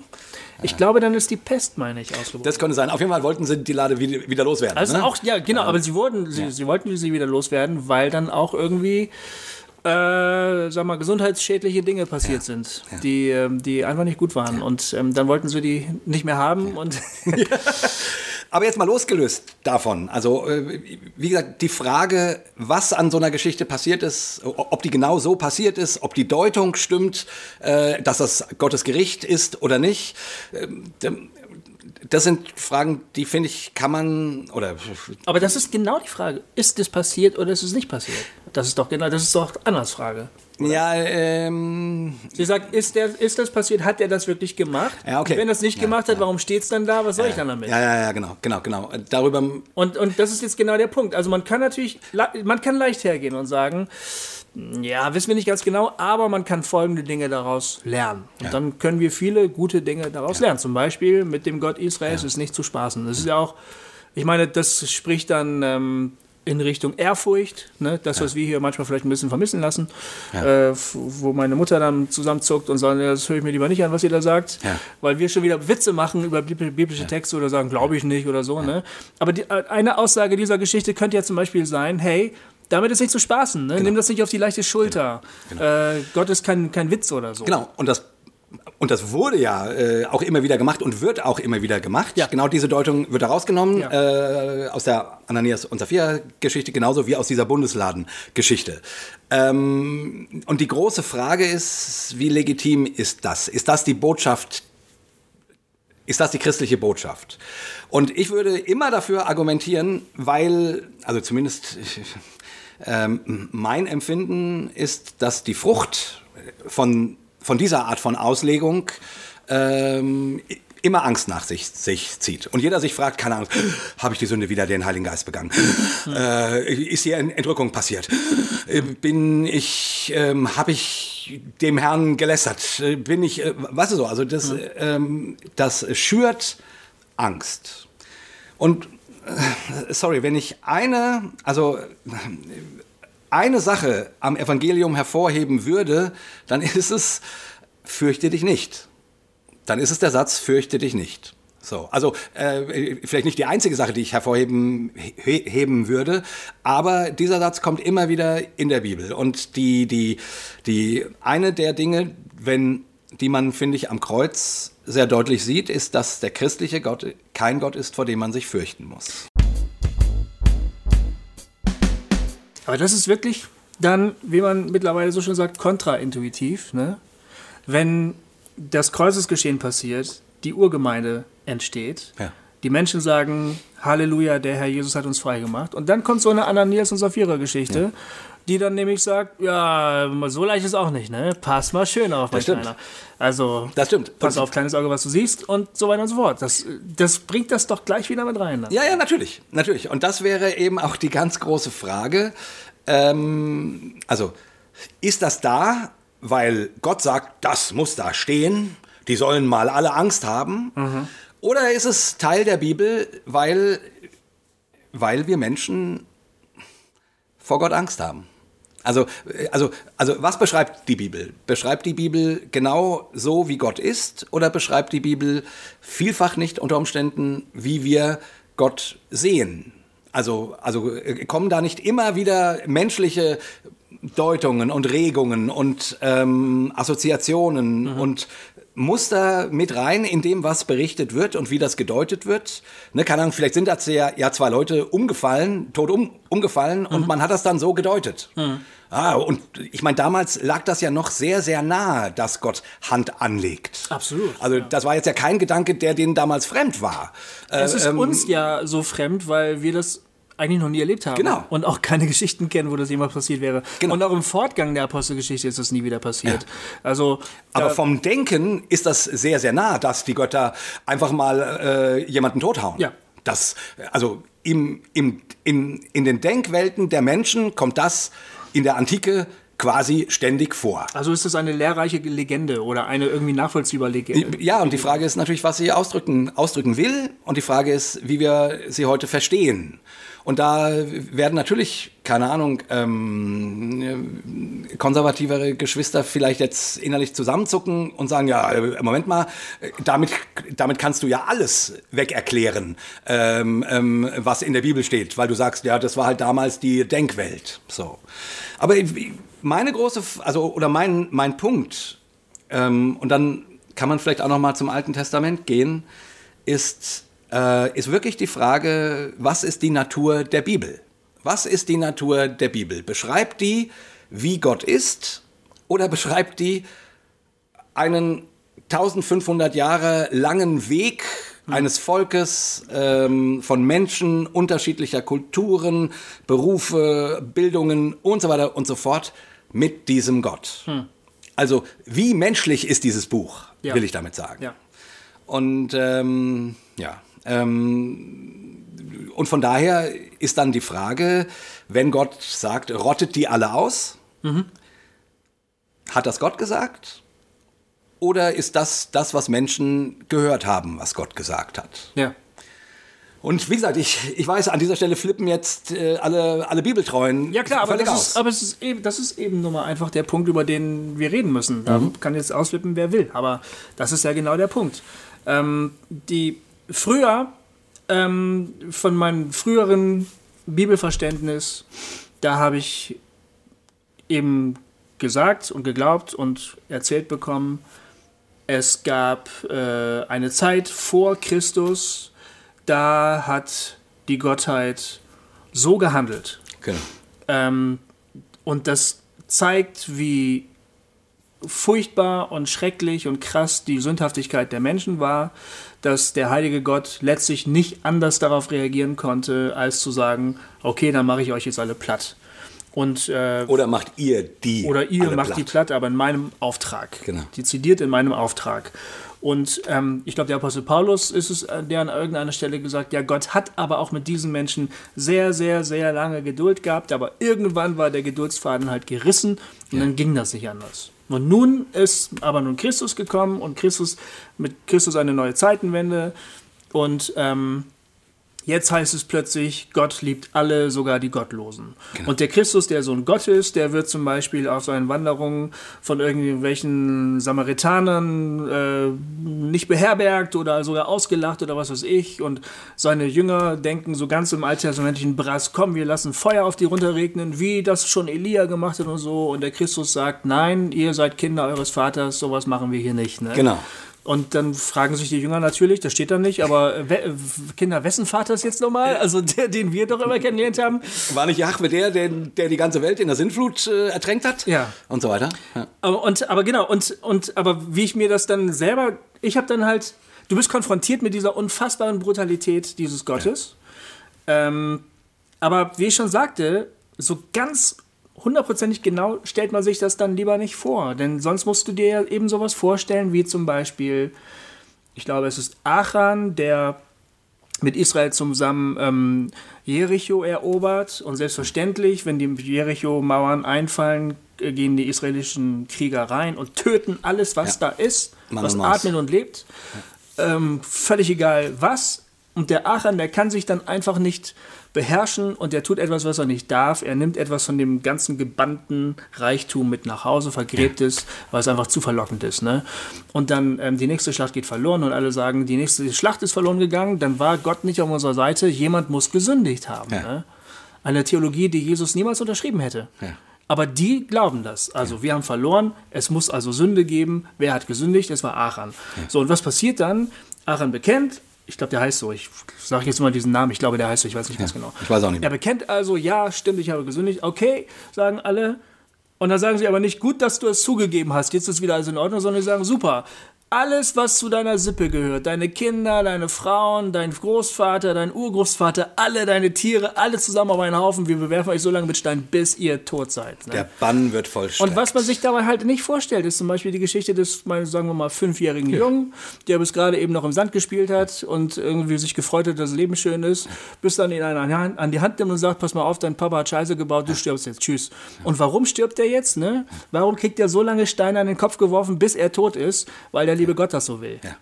Ich glaube, dann ist die Pest, meine ich, ausgebrochen. das könnte sein. Auf jeden Fall wollten sie die Lade wieder, loswerden. Also ne? auch, ja, genau, aber sie wurden, sie, sie wollten sie wieder loswerden, weil dann auch irgendwie, äh, sag mal, gesundheitsschädliche Dinge passiert sind, Die, ähm, die einfach nicht gut waren. Und ähm, dann wollten sie die nicht mehr haben und Aber jetzt mal losgelöst davon. Also, äh, wie gesagt, die Frage, was an so einer Geschichte passiert ist, ob die genau so passiert ist, ob die Deutung stimmt, äh, dass das Gottes Gericht ist oder nicht. Das sind Fragen, die finde ich, kann man oder Aber das ist genau die Frage. Ist es passiert oder ist es nicht passiert? Das ist doch genau, das ist doch Annas Frage. ja, ähm, Sie sagt, ist, der, ist das passiert? Hat er das wirklich gemacht? Ja, okay. Und wenn er es nicht Ja, gemacht hat, ja. warum steht es dann da? Was soll ich dann damit? ja, ja, ja, genau, genau, genau. Darüber, Und, und das ist jetzt genau der Punkt. Also man kann natürlich, man kann leicht hergehen und sagen, ja, wissen wir nicht ganz genau, aber man kann folgende Dinge daraus lernen. Und dann können wir viele gute Dinge daraus lernen. Zum Beispiel mit dem Gott Israels ist nicht zu spaßen. Das ist ja auch, ich meine, das spricht dann ähm, in Richtung Ehrfurcht, ne? das, was wir hier manchmal vielleicht ein bisschen vermissen lassen, äh, wo meine Mutter dann zusammenzuckt und sagt, ja, das höre ich mir lieber nicht an, was ihr da sagt, Ja. weil wir schon wieder Witze machen über bibli- biblische Texte oder sagen, glaube ich nicht oder so. Ne? Aber die, äh, eine Aussage dieser Geschichte könnte ja zum Beispiel sein, hey, damit ist nicht zu spaßen, ne? nimm das nicht auf die leichte Schulter. Äh, Gott ist kein, kein Witz oder so. Genau, und das, und das wurde ja äh, auch immer wieder gemacht und wird auch immer wieder gemacht. Ja. Genau diese Deutung wird da rausgenommen Ja. äh, aus der Ananias und Sapphira-Geschichte, genauso wie aus dieser Bundesladen-Geschichte. Ähm, und die große Frage ist, wie legitim ist das? Ist das die Botschaft ist das die christliche Botschaft? Und ich würde immer dafür argumentieren, weil, also zumindest ähm, mein Empfinden ist, dass die Frucht von, von dieser Art von Auslegung ähm, immer Angst nach sich, sich zieht. Und jeder sich fragt, keine Ahnung, habe ich die Sünde wieder den Heiligen Geist begangen? Äh, ist hier eine Entrückung passiert? Äh, Bin ich, ähm, habe ich dem Herrn gelästert? Äh, Bin ich, äh, weißt du so, also das, ähm, das schürt Angst. Und sorry, wenn ich eine, also eine Sache am Evangelium hervorheben würde, dann ist es, fürchte dich nicht. Dann ist es der Satz, fürchte dich nicht. So, also äh, vielleicht nicht die einzige Sache, die ich hervorheben he heben würde, aber dieser Satz kommt immer wieder in der Bibel. Und die, die, die eine der Dinge, wenn, die man, finde ich, am Kreuz sehr deutlich sieht, ist, dass der christliche Gott kein Gott ist, vor dem man sich fürchten muss. Aber das ist wirklich dann, wie man mittlerweile so schon sagt, kontraintuitiv. Ne? Wenn das Kreuzesgeschehen passiert, die Urgemeinde entsteht, Ja. Die Menschen sagen, Halleluja, der Herr Jesus hat uns freigemacht. Und dann kommt so eine Ananias und Sapphira-Geschichte, ja. Die dann nämlich sagt, ja, so leicht ist auch nicht, ne? Pass mal schön auf, mein Kleiner. Also, das stimmt. pass auf, kleines Auge, was du siehst und so weiter und so fort. Das, das bringt das doch gleich wieder mit rein. Dann. Ja, ja, natürlich, natürlich. Und das wäre eben auch die ganz große Frage. Ähm, also, ist das da, weil Gott sagt, das muss da stehen, die sollen mal alle Angst haben? Mhm. Oder ist es Teil der Bibel, weil, weil wir Menschen vor Gott Angst haben? Also, also, also was beschreibt die Bibel? Beschreibt die Bibel genau so, wie Gott ist? Oder beschreibt die Bibel vielfach nicht unter Umständen, wie wir Gott sehen? Also, also kommen da nicht immer wieder menschliche Deutungen und Regungen und ähm, Assoziationen mhm. und Muster mit rein in dem, was berichtet wird und wie das gedeutet wird. Ne, keine Ahnung, vielleicht sind da ja, ja zwei Leute umgefallen, tot um, umgefallen mhm. und man hat das dann so gedeutet. Mhm. Ah, und ich meine, damals lag das ja noch sehr, sehr nahe, dass Gott Hand anlegt. Absolut. Also ja. das war jetzt ja kein Gedanke, der denen damals fremd war. Es ist ähm, uns ja so fremd, weil wir das eigentlich noch nie erlebt haben. Genau. Und auch keine Geschichten kennen, wo das jemals passiert wäre. Genau. Und auch im Fortgang der Apostelgeschichte ist das nie wieder passiert. Ja. Also, Aber vom Denken ist das sehr, sehr nah, dass die Götter einfach mal äh, jemanden tothauen. Ja. Das, also im, im, in, in den Denkwelten der Menschen kommt das in der Antike quasi ständig vor. Also ist das eine lehrreiche Legende oder eine irgendwie nachvollziehbare Legende? Ja, und die Frage ist natürlich, was sie ausdrücken, ausdrücken will. Und die Frage ist, wie wir sie heute verstehen. Und da werden natürlich, keine Ahnung, ähm, konservativere Geschwister vielleicht jetzt innerlich zusammenzucken und sagen, ja, äh, Moment mal, damit, damit kannst du ja alles wegerklären, ähm, ähm, was in der Bibel steht, weil du sagst, ja, das war halt damals die Denkwelt. So. Aber meine große, also, oder mein, mein Punkt, ähm, und dann kann man vielleicht auch noch mal zum Alten Testament gehen, ist, äh, ist wirklich die Frage, was ist die Natur der Bibel? Was ist die Natur der Bibel? Beschreibt die, wie Gott ist, oder beschreibt die einen 1500 Jahre langen Weg eines Volkes, ähm, von Menschen unterschiedlicher Kulturen, Berufe, Bildungen und so weiter und so fort mit diesem Gott. Hm. Also wie menschlich ist dieses Buch, ja. will ich damit sagen. Ja. Und ähm, ja, ähm, und von daher ist dann die Frage, wenn Gott sagt, rottet die alle aus, mhm. hat das Gott gesagt? Oder ist das das, was Menschen gehört haben, was Gott gesagt hat? Ja. Und wie gesagt, ich, ich weiß, an dieser Stelle flippen jetzt äh, alle, alle Bibeltreuen. Ja klar, aber, das ist, aber es ist eben, das ist eben nun mal einfach der Punkt, über den wir reden müssen. Da mhm. kann jetzt ausflippen, wer will. Aber das ist ja genau der Punkt. Ähm, die früher, ähm, von meinem früheren Bibelverständnis, da habe ich eben gesagt und geglaubt und erzählt bekommen, es gab äh, eine Zeit vor Christus, da hat die Gottheit so gehandelt. Genau. Ähm, und das zeigt, wie furchtbar und schrecklich und krass die Sündhaftigkeit der Menschen war, dass der heilige Gott letztlich nicht anders darauf reagieren konnte, als zu sagen, okay, dann mache ich euch jetzt alle platt. Und, äh, oder macht ihr die Oder ihr macht platt. die platt, aber in meinem Auftrag. Genau. Dezidiert in meinem Auftrag. Und ähm, ich glaube, der Apostel Paulus ist es, äh, der an irgendeiner Stelle gesagt, ja, Gott hat aber auch mit diesen Menschen sehr, sehr, sehr lange Geduld gehabt, aber irgendwann war der Geduldsfaden halt gerissen und ja. dann ging das nicht anders. Und nun ist aber nun Christus gekommen und Christus mit Christus eine neue Zeitenwende und ähm, Jetzt heißt es plötzlich, Gott liebt alle, sogar die Gottlosen. Genau. Und der Christus, der Sohn Gottes, der wird zum Beispiel auf seinen Wanderungen von irgendwelchen Samaritanern äh, nicht beherbergt oder sogar ausgelacht oder was weiß ich. Und seine Jünger denken so ganz im alttestamentlichen Brass, komm, wir lassen Feuer auf die runterregnen, wie das schon Elia gemacht hat und so. Und der Christus sagt, nein, ihr seid Kinder eures Vaters, sowas machen wir hier nicht. Ne? Genau. Und dann fragen sich die Jünger natürlich, das steht da nicht, aber we Kinder, wessen Vater ist jetzt nochmal? Also der, den wir doch immer kennengelernt haben. War nicht Jahwe der, der, der die ganze Welt in der Sintflut äh, ertränkt hat? Ja. Und so weiter. Ja. Aber, und, aber genau, und, und aber wie ich mir das dann selber, ich habe dann halt du bist konfrontiert mit dieser unfassbaren Brutalität dieses Gottes. Ähm, aber wie ich schon sagte, so ganz hundertprozentig genau stellt man sich das dann lieber nicht vor. Denn sonst musst du dir ja eben sowas vorstellen, wie zum Beispiel, ich glaube, es ist Achan, der mit Israel zusammen ähm, Jericho erobert. Und selbstverständlich, wenn die Jericho-Mauern einfallen, äh, gehen die israelischen Krieger rein und töten alles, was Ja. da ist, Mann was atmet und lebt. Ähm, völlig egal was. Und der Achan, der kann sich dann einfach nicht beherrschen und der tut etwas, was er nicht darf. Er nimmt etwas von dem ganzen gebannten Reichtum mit nach Hause, vergräbt es, weil es einfach zu verlockend ist. Ne? Und dann ähm, die nächste Schlacht geht verloren und alle sagen, die nächste Schlacht ist verloren gegangen, dann war Gott nicht auf unserer Seite, jemand muss gesündigt haben. Ja. Ne? Eine Theologie, die Jesus niemals unterschrieben hätte. Ja. Aber die glauben das. Also wir haben verloren, es muss also Sünde geben. Wer hat gesündigt? Es war Achan. So, und was passiert dann? Achan bekennt, ich glaube, der heißt so, ich sage jetzt mal diesen Namen, ich glaube, der heißt so, ich weiß nicht ganz genau. ich weiß auch nicht Er mehr. bekennt also, ja, stimmt, ich habe gesündigt. Okay, sagen alle. Und dann sagen sie aber nicht, gut, dass du es zugegeben hast, jetzt ist wieder alles in Ordnung, sondern sie sagen, super. Alles, was zu deiner Sippe gehört, deine Kinder, deine Frauen, dein Großvater, dein Urgroßvater, alle deine Tiere, alle zusammen auf einen Haufen, wir bewerfen euch so lange mit Stein, bis ihr tot seid. Ne? Der Bann wird vollstreckt. Und was man sich dabei halt nicht vorstellt, ist zum Beispiel die Geschichte des, sagen wir mal, fünfjährigen Jungen, der bis gerade eben noch im Sand gespielt hat und irgendwie sich gefreut hat, dass das Leben schön ist, bis dann ihn einer an die Hand- an die Hand nimmt und sagt, pass mal auf, dein Papa hat Scheiße gebaut, du stirbst jetzt, tschüss. Und warum stirbt er jetzt? Ne? Warum kriegt er so lange Steine an den Kopf geworfen, bis er tot ist? Weil der liebe Gott das so will. Ja.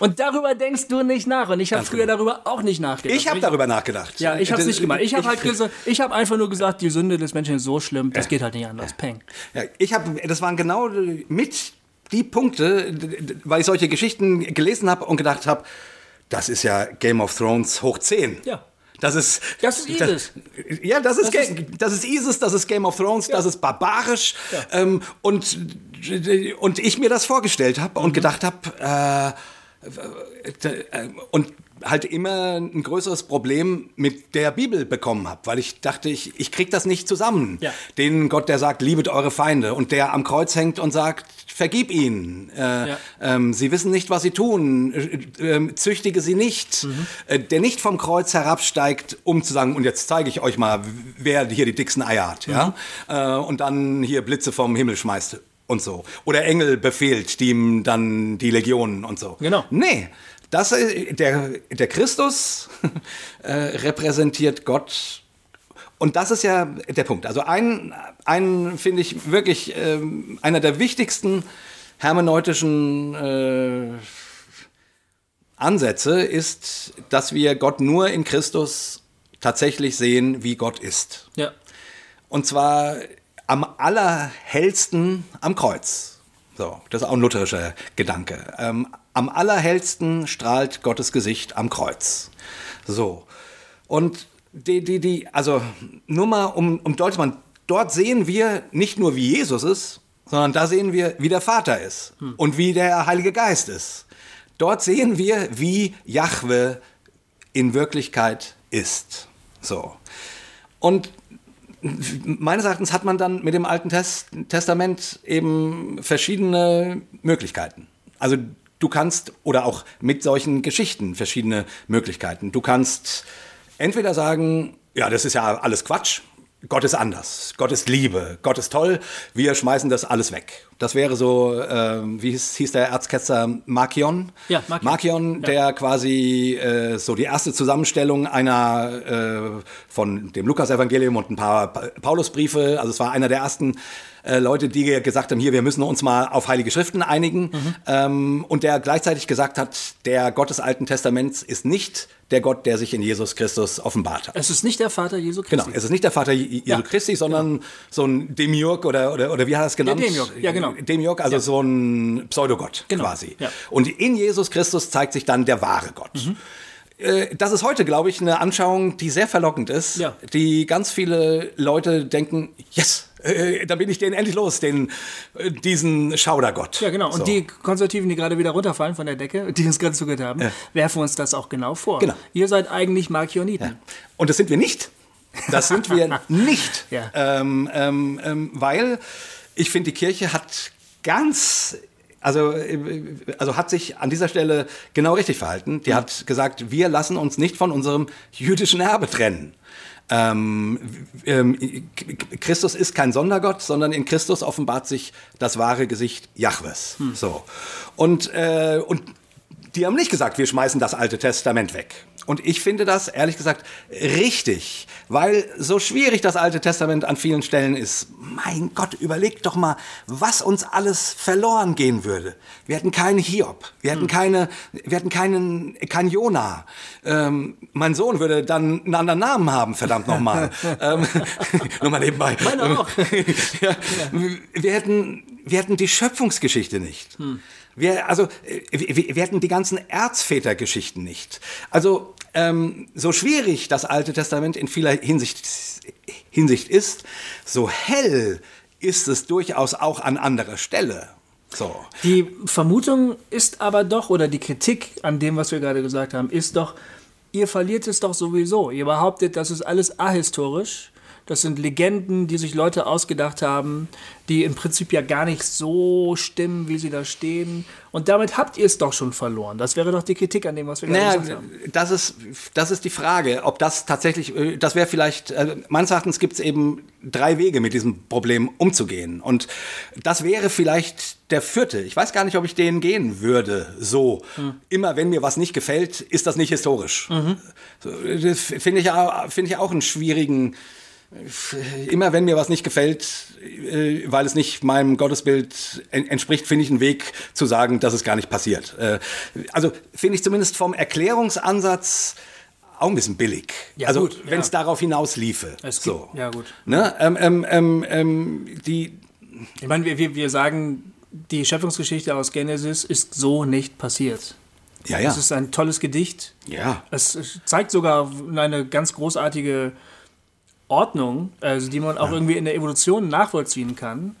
Und darüber denkst du nicht nach. Und ich habe früher darüber auch nicht nachgedacht. ich habe darüber nachgedacht. ja, ich habe es nicht gemacht. Ich habe halt Ich- gesagt, ich habe einfach nur gesagt, die Sünde des Menschen ist so schlimm, das geht halt nicht anders. Peng. Ja, ich habe, das waren genau mit die Punkte, weil ich solche Geschichten gelesen habe und gedacht habe, das ist ja Game of Thrones hoch 10. Ja. Das ist. Das ist ISIS. ja, das ist, Das Ga- das ist ISIS, das ist Game of Thrones, das ist barbarisch. Ähm, und, und ich mir das vorgestellt habe Mhm. und gedacht habe, äh, äh, und halt immer ein größeres Problem mit der Bibel bekommen habe, weil ich dachte, ich, ich krieg das nicht zusammen. Ja. Den Gott, der sagt, liebet eure Feinde und der am Kreuz hängt und sagt, vergib ihnen. Äh, Ja. ähm, sie wissen nicht, was sie tun. Äh, ähm, züchtige sie nicht. Mhm. Äh, der nicht vom Kreuz herabsteigt, um zu sagen, und jetzt zeige ich euch mal, wer hier die dicksten Eier hat. Ja? Mhm. Äh, und dann hier Blitze vom Himmel schmeißt und so. Oder Engel befehlt, die ihm dann die Legionen und so. Genau. Nee, das, äh, der, der Christus äh, repräsentiert Gott. Und das ist ja der Punkt. Also ein, ein finde ich wirklich ähm, einer der wichtigsten hermeneutischen äh, Ansätze ist, dass wir Gott nur in Christus tatsächlich sehen, wie Gott ist. Ja. Und zwar am allerhellsten am Kreuz. So, das ist auch ein lutherischer Gedanke. Ähm, am allerhellsten strahlt Gottes Gesicht am Kreuz. So. Und die, die, die, also nur mal um, um deutlich machen, dort sehen wir nicht nur, wie Jesus ist, sondern da sehen wir, wie der Vater ist und wie der Heilige Geist ist. Dort sehen wir, wie Jahwe in Wirklichkeit ist. So. Und meines Erachtens hat man dann mit dem Alten Tes Testament eben verschiedene Möglichkeiten. Also du kannst, oder auch mit solchen Geschichten verschiedene Möglichkeiten. Du kannst entweder sagen, ja, das ist ja alles Quatsch. Gott ist anders. Gott ist Liebe. Gott ist toll. Wir schmeißen das alles weg. Das wäre so, äh, wie hieß, hieß der Erzketzer Markion? Ja, Markion. Markion, der quasi äh, so die erste Zusammenstellung einer äh, von dem Lukas-Evangelium und ein paar Pa- Paulusbriefe, also es war einer der ersten äh, Leute, die gesagt haben, hier, wir müssen uns mal auf Heilige Schriften einigen. Ähm, und der gleichzeitig gesagt hat, der Gott des Alten Testaments ist nicht der Gott, der sich in Jesus Christus offenbart hat. Es ist nicht der Vater Jesu Christi. Genau, es ist nicht der Vater Je- Jesu Ja, Christi, sondern so ein Demiurg oder, oder, oder wie hat er es genannt? Demiurg, ja, genau. Demiurg, also so ein Pseudogott Genau, quasi. ja. Und in Jesus Christus zeigt sich dann der wahre Gott. Äh, Das ist heute, glaube ich, eine Anschauung, die sehr verlockend ist, Ja. die ganz viele Leute denken, yes, äh, dann bin ich den endlich los, den, äh, diesen Schaudergott. Ja, genau. Und So. die Konservativen, die gerade wieder runterfallen von der Decke, die uns gerade zugehört haben, werfen uns das auch genau vor. Genau. Ihr seid eigentlich Markioniten. Und das sind wir nicht. Das sind wir nicht. Ja. Ähm, ähm, ähm, weil ich finde, die Kirche hat ganz also, also hat sich an dieser Stelle genau richtig verhalten. Die hat gesagt, wir lassen uns nicht von unserem jüdischen Erbe trennen. Ähm, ähm, Christus ist kein Sondergott, sondern in Christus offenbart sich das wahre Gesicht Jahwes. Hm. So. Und, äh, und die haben nicht gesagt, wir schmeißen das Alte Testament weg. Und ich finde das, ehrlich gesagt, richtig, weil so schwierig das Alte Testament an vielen Stellen ist. Mein Gott, überlegt doch mal, was uns alles verloren gehen würde. Wir hätten keinen Hiob, wir hätten, hm. keine, wir hätten keinen, kein Jona. Ähm, mein Sohn würde dann einen anderen Namen haben, verdammt nochmal. ähm, nur mal nebenbei. Meine auch. ja, wir, hätten, wir hätten die Schöpfungsgeschichte nicht. Hm. Wir, also, äh, wir, wir hätten die ganzen Erzvätergeschichten nicht. Also, ähm, so schwierig das Alte Testament in vieler Hinsicht, Hinsicht ist, so hell ist es durchaus auch an anderer Stelle. So. Die Vermutung ist aber doch, oder die Kritik an dem, was wir gerade gesagt haben, ist doch, ihr verliert es doch sowieso. Ihr behauptet, das ist alles ahistorisch das sind Legenden, die sich Leute ausgedacht haben, die im Prinzip ja gar nicht so stimmen, wie sie da stehen. Und damit habt ihr es doch schon verloren. Das wäre doch die Kritik an dem, was wir naja, gesagt haben. Das ist, das ist die Frage, ob das tatsächlich, äh, das wäre vielleicht, äh, meines Erachtens gibt es eben drei Wege, mit diesem Problem umzugehen. Und das wäre vielleicht der vierte. Ich weiß gar nicht, ob ich den gehen würde, so. Hm. Immer wenn mir was nicht gefällt, ist das nicht historisch. Mhm. Das finde ich, find ich auch einen schwierigen immer wenn mir was nicht gefällt, äh, weil es nicht meinem Gottesbild entspricht, finde ich einen Weg zu sagen, dass es gar nicht passiert. Äh, also finde ich zumindest vom Erklärungsansatz auch ein bisschen billig. Ja, also wenn es ja. darauf hinaus liefe. Es so. ja, gut. Ne? Ähm, ähm, ähm, ähm, die ich meine, wir, wir sagen, die Schöpfungsgeschichte aus Genesis ist so nicht passiert. Ja, ja. Es ist ein tolles Gedicht. Ja. Es zeigt sogar eine ganz großartige Ordnung, also die man auch ja. irgendwie in der Evolution nachvollziehen kann.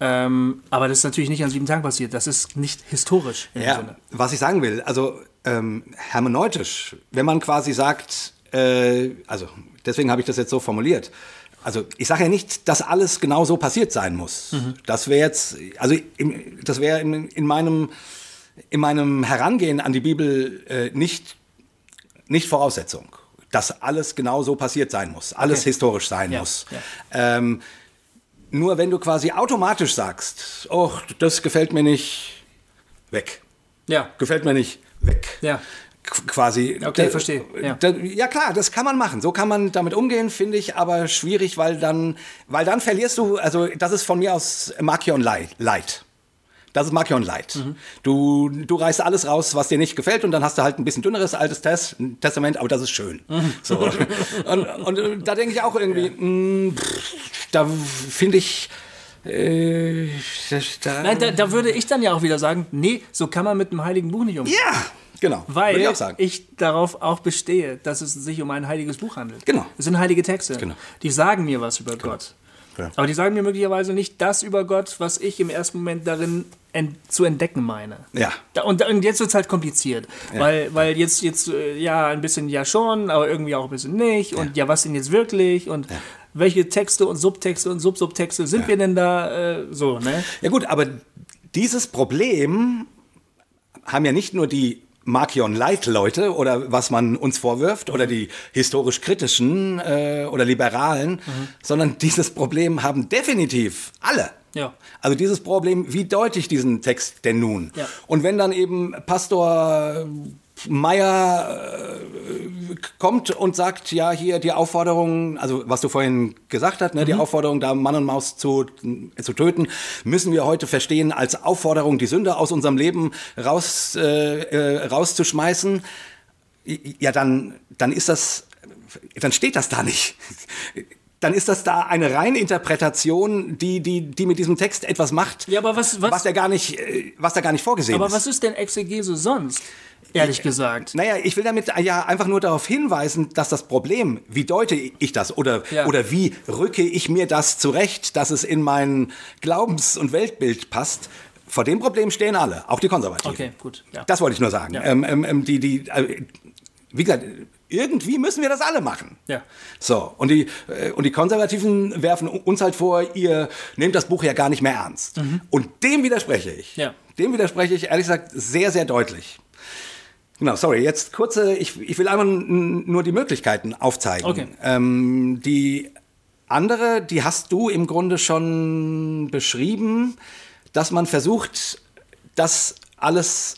Ähm, aber das ist natürlich nicht an sieben Tagen passiert. Das ist nicht historisch. ja, was ich sagen will, also ähm, hermeneutisch, wenn man quasi sagt, äh, also deswegen habe ich das jetzt so formuliert. Also ich sage ja nicht, dass alles genau so passiert sein muss. Mhm. Das wäre jetzt, also im, das wäre in, in, meinem in meinem Herangehen an die Bibel äh, nicht nicht Voraussetzung dass alles genau so passiert sein muss, alles okay. historisch sein ja. muss. Ja. Ähm, nur wenn du quasi automatisch sagst, oh, das gefällt mir nicht, weg. Ja. Gefällt mir nicht, weg. Ja. Qu quasi. Okay, da, verstehe. Ja. Da, ja. klar, das kann man machen. So kann man damit umgehen, finde ich, aber schwierig, weil dann, weil dann verlierst du, also das ist von mir aus Makion Light. Das ist Makion Light. Mhm. Du, du reißt alles raus, was dir nicht gefällt, und dann hast du halt ein bisschen dünneres altes Test, Testament, aber das ist schön. Mhm. So. und, und, da denke ich auch irgendwie, ja. mh, mm, pff, da finde ich. Äh, da Nein, da, da, würde ich dann ja auch wieder sagen, nee, so kann man mit dem Heiligen Buch nicht umgehen. Ja, genau. Weil ich, ich, darauf auch bestehe, dass es sich um ein heiliges Buch handelt. Genau. Es sind heilige Texte. Genau. Die sagen mir was über genau. Gott. Ja. Aber die sagen mir möglicherweise nicht das über Gott, was ich im ersten Moment darin ent zu entdecken meine. Ja. und, und, jetzt wird es halt kompliziert. Ja. Weil, weil jetzt, jetzt, äh, ja, ein bisschen ja schon, aber irgendwie auch ein bisschen nicht. Und ja, was denn jetzt wirklich? Und welche Texte und Subtexte und Subsubtexte sind wir denn da äh, so, ne? Ja gut, aber dieses Problem haben ja nicht nur die Markion Light Leute oder was man uns vorwirft oder die historisch kritischen äh, oder liberalen, mhm. sondern dieses Problem haben definitiv alle. Ja. Also dieses Problem, wie deute ich diesen Text denn nun? Ja. Und wenn dann eben Pastor Meier äh, kommt und sagt, ja, hier die Aufforderung, also was du vorhin gesagt hast, ne, mhm. die Aufforderung, da Mann und Maus zu, zu töten, müssen wir heute verstehen als Aufforderung, die Sünde aus unserem Leben raus, äh, äh, rauszuschmeißen. Ja, dann, dann ist das, dann steht das da nicht dann ist das da eine reine Interpretation, die, die, die mit diesem Text etwas macht, ja, aber was, was, was, der gar nicht, äh, was da gar nicht vorgesehen aber ist. Aber was ist denn Exegese sonst? Ehrlich gesagt. Naja, ich will damit ja einfach nur darauf hinweisen, dass das Problem, wie deute ich das oder, ja. oder wie rücke ich mir das zurecht, dass es in mein Glaubens- und Weltbild passt, vor dem Problem stehen alle, auch die Konservativen. Okay, gut. Ja. Das wollte ich nur sagen. Ja. Ähm, ähm, ähm die, die, äh, wie gesagt, irgendwie müssen wir das alle machen. Ja. So, und die, äh, und die Konservativen werfen uns halt vor, ihr nehmt das Buch ja gar nicht mehr ernst. Und dem widerspreche ich. Ja. Dem widerspreche ich ehrlich gesagt sehr, sehr deutlich. Genau, sorry, jetzt kurze, ich, ich will einfach n- nur die Möglichkeiten aufzeigen. Okay. Ähm, die andere, die hast du im Grunde schon beschrieben, dass man versucht, das alles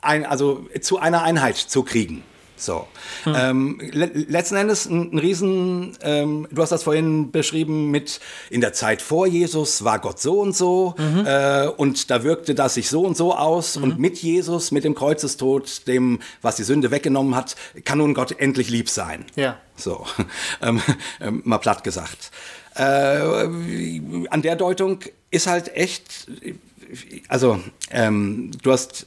ein, also zu einer Einheit zu kriegen. So. Ähm, le letzten Endes ein, ein Riesen, ähm, du hast das vorhin beschrieben mit, in der Zeit vor Jesus war Gott so und so äh, und da wirkte das sich so und so aus und mit Jesus, mit dem Kreuzestod, dem, was die Sünde weggenommen hat, kann nun Gott endlich lieb sein. Ja. So, ähm, ähm, mal platt gesagt. Äh, an der Deutung ist halt echt, also ähm, du hast,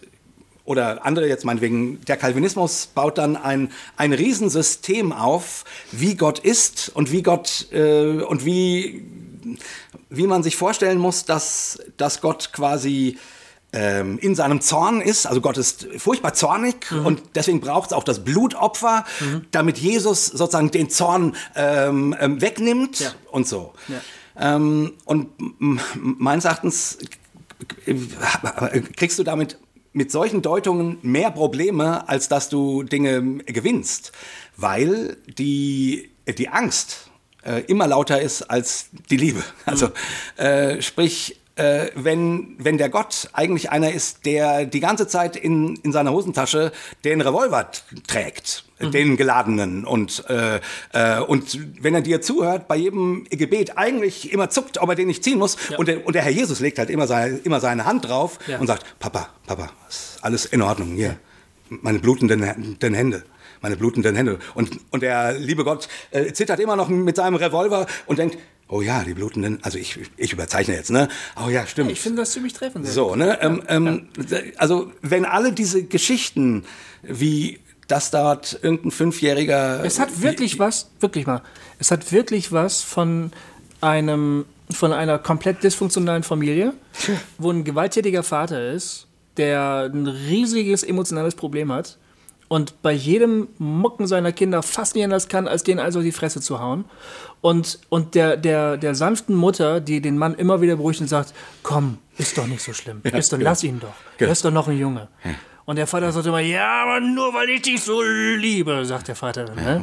oder andere jetzt meinetwegen, der Calvinismus baut dann ein, ein Riesensystem auf, wie Gott ist und wie Gott, äh, und wie, wie man sich vorstellen muss, dass, dass Gott quasi ähm, in seinem Zorn ist. Also Gott ist furchtbar zornig und deswegen braucht es auch das Blutopfer, damit Jesus sozusagen den Zorn ähm, ähm, wegnimmt Ja. und so. Ähm, und meines Erachtens kriegst du damit mit solchen Deutungen mehr Probleme, als dass du Dinge gewinnst, weil die, die Angst äh, immer lauter ist als die Liebe. Also äh, sprich, äh, wenn, wenn der Gott eigentlich einer ist, der die ganze Zeit in, in seiner Hosentasche den Revolver trägt, den geladenen und, äh, äh, und wenn er dir zuhört, bei jedem Gebet eigentlich immer zuckt, ob er den nicht ziehen muss und, der, und der Herr Jesus legt halt immer seine, immer seine Hand drauf Ja. und sagt, Papa, Papa, ist alles in Ordnung, hier, meine blutenden den Hände. Meine blutenden Hände. Und, und der liebe Gott äh, zittert immer noch mit seinem Revolver und denkt, oh ja, die blutenden, also ich, ich überzeichne jetzt, ne? Oh ja, stimmt. Ich finde das ziemlich treffend. So, ne? Ähm, ähm, Also, wenn alle diese Geschichten, wie das dort irgendein Fünfjähriger. Es hat wirklich was, wirklich mal, es hat wirklich was von einem, von einer komplett dysfunktionalen Familie, wo ein gewalttätiger Vater ist, der ein riesiges emotionales Problem hat und bei jedem Mucken seiner Kinder fast nicht anders kann, als denen also die Fresse zu hauen. Und, und der, der, der sanften Mutter, die den Mann immer wieder beruhigt und sagt, komm, ist doch nicht so schlimm, ist doch, genau. lass ihn doch, Genau. er ist doch noch ein Junge. Und der Vater sagt immer, ja, aber nur weil ich dich so liebe, sagt der Vater dann. Ne?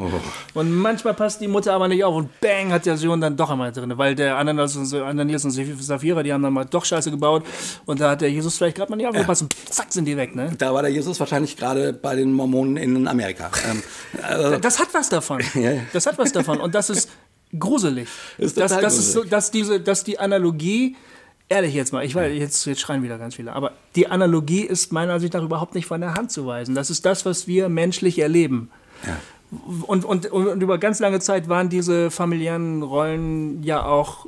Und manchmal passt die Mutter aber nicht auf und bang hat der Sohn dann doch einmal drin, weil der Ananas und, so- Ananias und Sapphira, die haben dann mal doch Scheiße gebaut und da hat der Jesus vielleicht gerade mal nicht aufgepasst und zack sind die weg. Ne? Da war der Jesus wahrscheinlich gerade bei den Mormonen in Amerika. Ähm, also, Das hat was davon. Ja, ja. Das hat was davon und das ist gruselig. Ist dass, total das ist so, gruselig. dass diese, dass die Analogie, ehrlich jetzt mal, ich weiß, jetzt, jetzt schreien wieder ganz viele, aber die Analogie ist meiner Ansicht nach überhaupt nicht von der Hand zu weisen. Das ist das, was wir menschlich erleben. Und, und, und über ganz lange Zeit waren diese familiären Rollen ja auch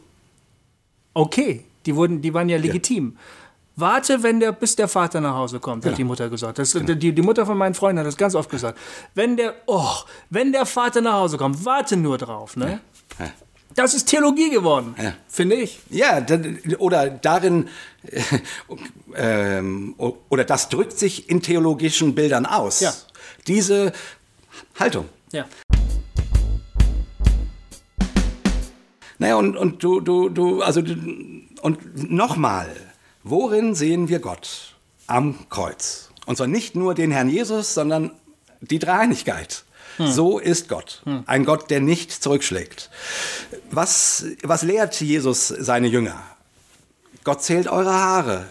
okay. Die, wurden, die waren ja legitim. Warte, wenn der, bis der Vater nach Hause kommt, hat die Mutter gesagt. Das, die, die Mutter von meinen Freunden hat das ganz oft gesagt. Wenn der, oh, wenn der Vater nach Hause kommt, warte nur drauf, ne? Ja. Das ist Theologie geworden, Ja. finde ich. Ja, oder darin, äh, ähm, oder das drückt sich in theologischen Bildern aus. Ja. Diese Haltung. Ja. Naja, und, und du, du, du, also, und nochmal, worin sehen wir Gott? Am Kreuz. Und zwar nicht nur den Herrn Jesus, sondern die Dreieinigkeit. So ist Gott. Ein Gott, der nicht zurückschlägt. Was, was lehrt Jesus seine Jünger? Gott zählt eure Haare.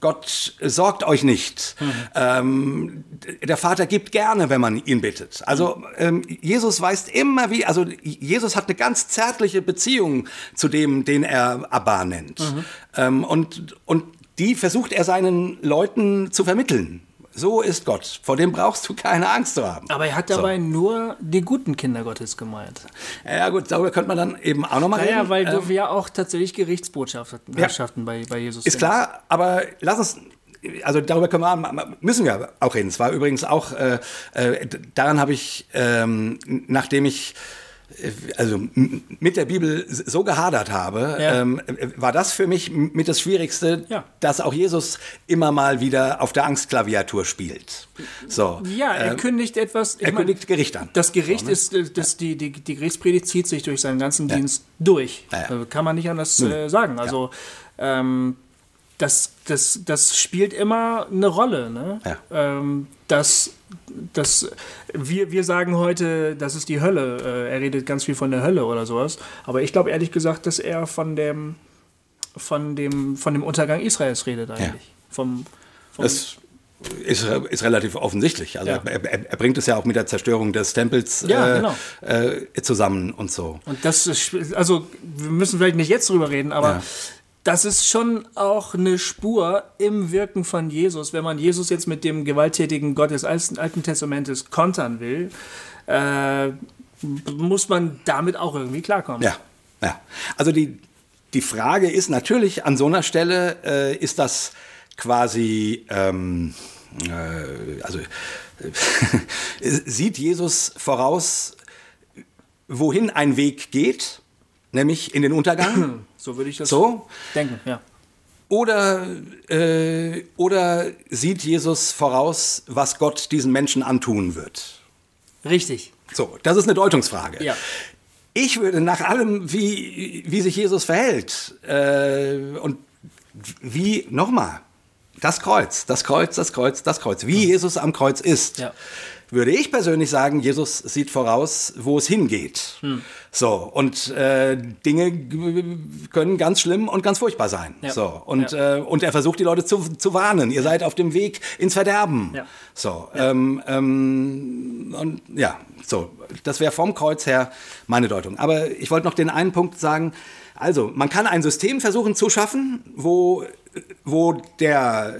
Gott sorgt euch nicht. Ähm, der Vater gibt gerne, wenn man ihn bittet. Also ähm, Jesus weist immer wie, also Jesus hat eine ganz zärtliche Beziehung zu dem, den er Abba nennt. Ähm, und, und die versucht er seinen Leuten zu vermitteln. So ist Gott. Vor dem brauchst du keine Angst zu haben. Aber er hat dabei nur die guten Kinder Gottes gemeint. Ja gut, darüber könnte man dann eben auch nochmal Naja, reden. weil Ähm, wir ja auch tatsächlich Gerichtsbotschaften Botschaften bei, bei Jesus Ist klar, aber lass uns, also darüber können wir, müssen wir auch reden. Es war übrigens auch, äh, äh, daran habe ich, ähm, nachdem ich also mit der Bibel so gehadert habe, Ja. ähm, war das für mich mit das Schwierigste, Ja. dass auch Jesus immer mal wieder auf der Angstklaviatur spielt. So. Ja, er ähm, kündigt etwas. er mein, kündigt Gericht an. Das Gericht ist, äh, das, die, die, die Gerichtspredigt zieht sich durch seinen ganzen Dienst durch. Ja, ja. Äh, Kann man nicht anders äh, sagen. Also, ähm, das, das, das spielt immer eine Rolle. Ne? Ja. Ähm, das, das, wir, wir sagen heute, das ist die Hölle. Äh, er redet ganz viel von der Hölle oder sowas. Aber ich glaube ehrlich gesagt, dass er von dem, von dem, von dem Untergang Israels redet eigentlich. Vom, vom, Das ist, ist relativ offensichtlich. Also Ja. er, er, er bringt es ja auch mit der Zerstörung des Tempels Ja, äh, genau. äh, zusammen und so. Und das ist, also wir müssen vielleicht nicht jetzt drüber reden, aber Ja. Das ist schon auch eine Spur im Wirken von Jesus. Wenn man Jesus jetzt mit dem gewalttätigen Gott des Alten Testamentes kontern will, äh, muss man damit auch irgendwie klarkommen. Ja, ja. Also die, die Frage ist natürlich an so einer Stelle, äh, ist das quasi, ähm, äh, also sieht Jesus voraus, wohin ein Weg geht, nämlich in den Untergang? So würde ich das So? denken, ja. Oder, äh, oder sieht Jesus voraus, was Gott diesen Menschen antun wird? Richtig. So, das ist eine Deutungsfrage. Ja. Ich würde nach allem, wie, wie sich Jesus verhält äh, und wie, nochmal, das Kreuz, das Kreuz, das Kreuz, das Kreuz, wie Jesus am Kreuz ist, Ja. Würde ich persönlich sagen, Jesus sieht voraus, wo es hingeht. Hm. So, und äh, Dinge können ganz schlimm und ganz furchtbar sein. Ja. So, und, äh, und er versucht die Leute zu, zu warnen. Ihr seid auf dem Weg ins Verderben. Ja. So, ähm, ähm, und ja, so, das wäre vom Kreuz her meine Deutung. Aber ich wollte noch den einen Punkt sagen. Also, man kann ein System versuchen zu schaffen, wo, wo, der,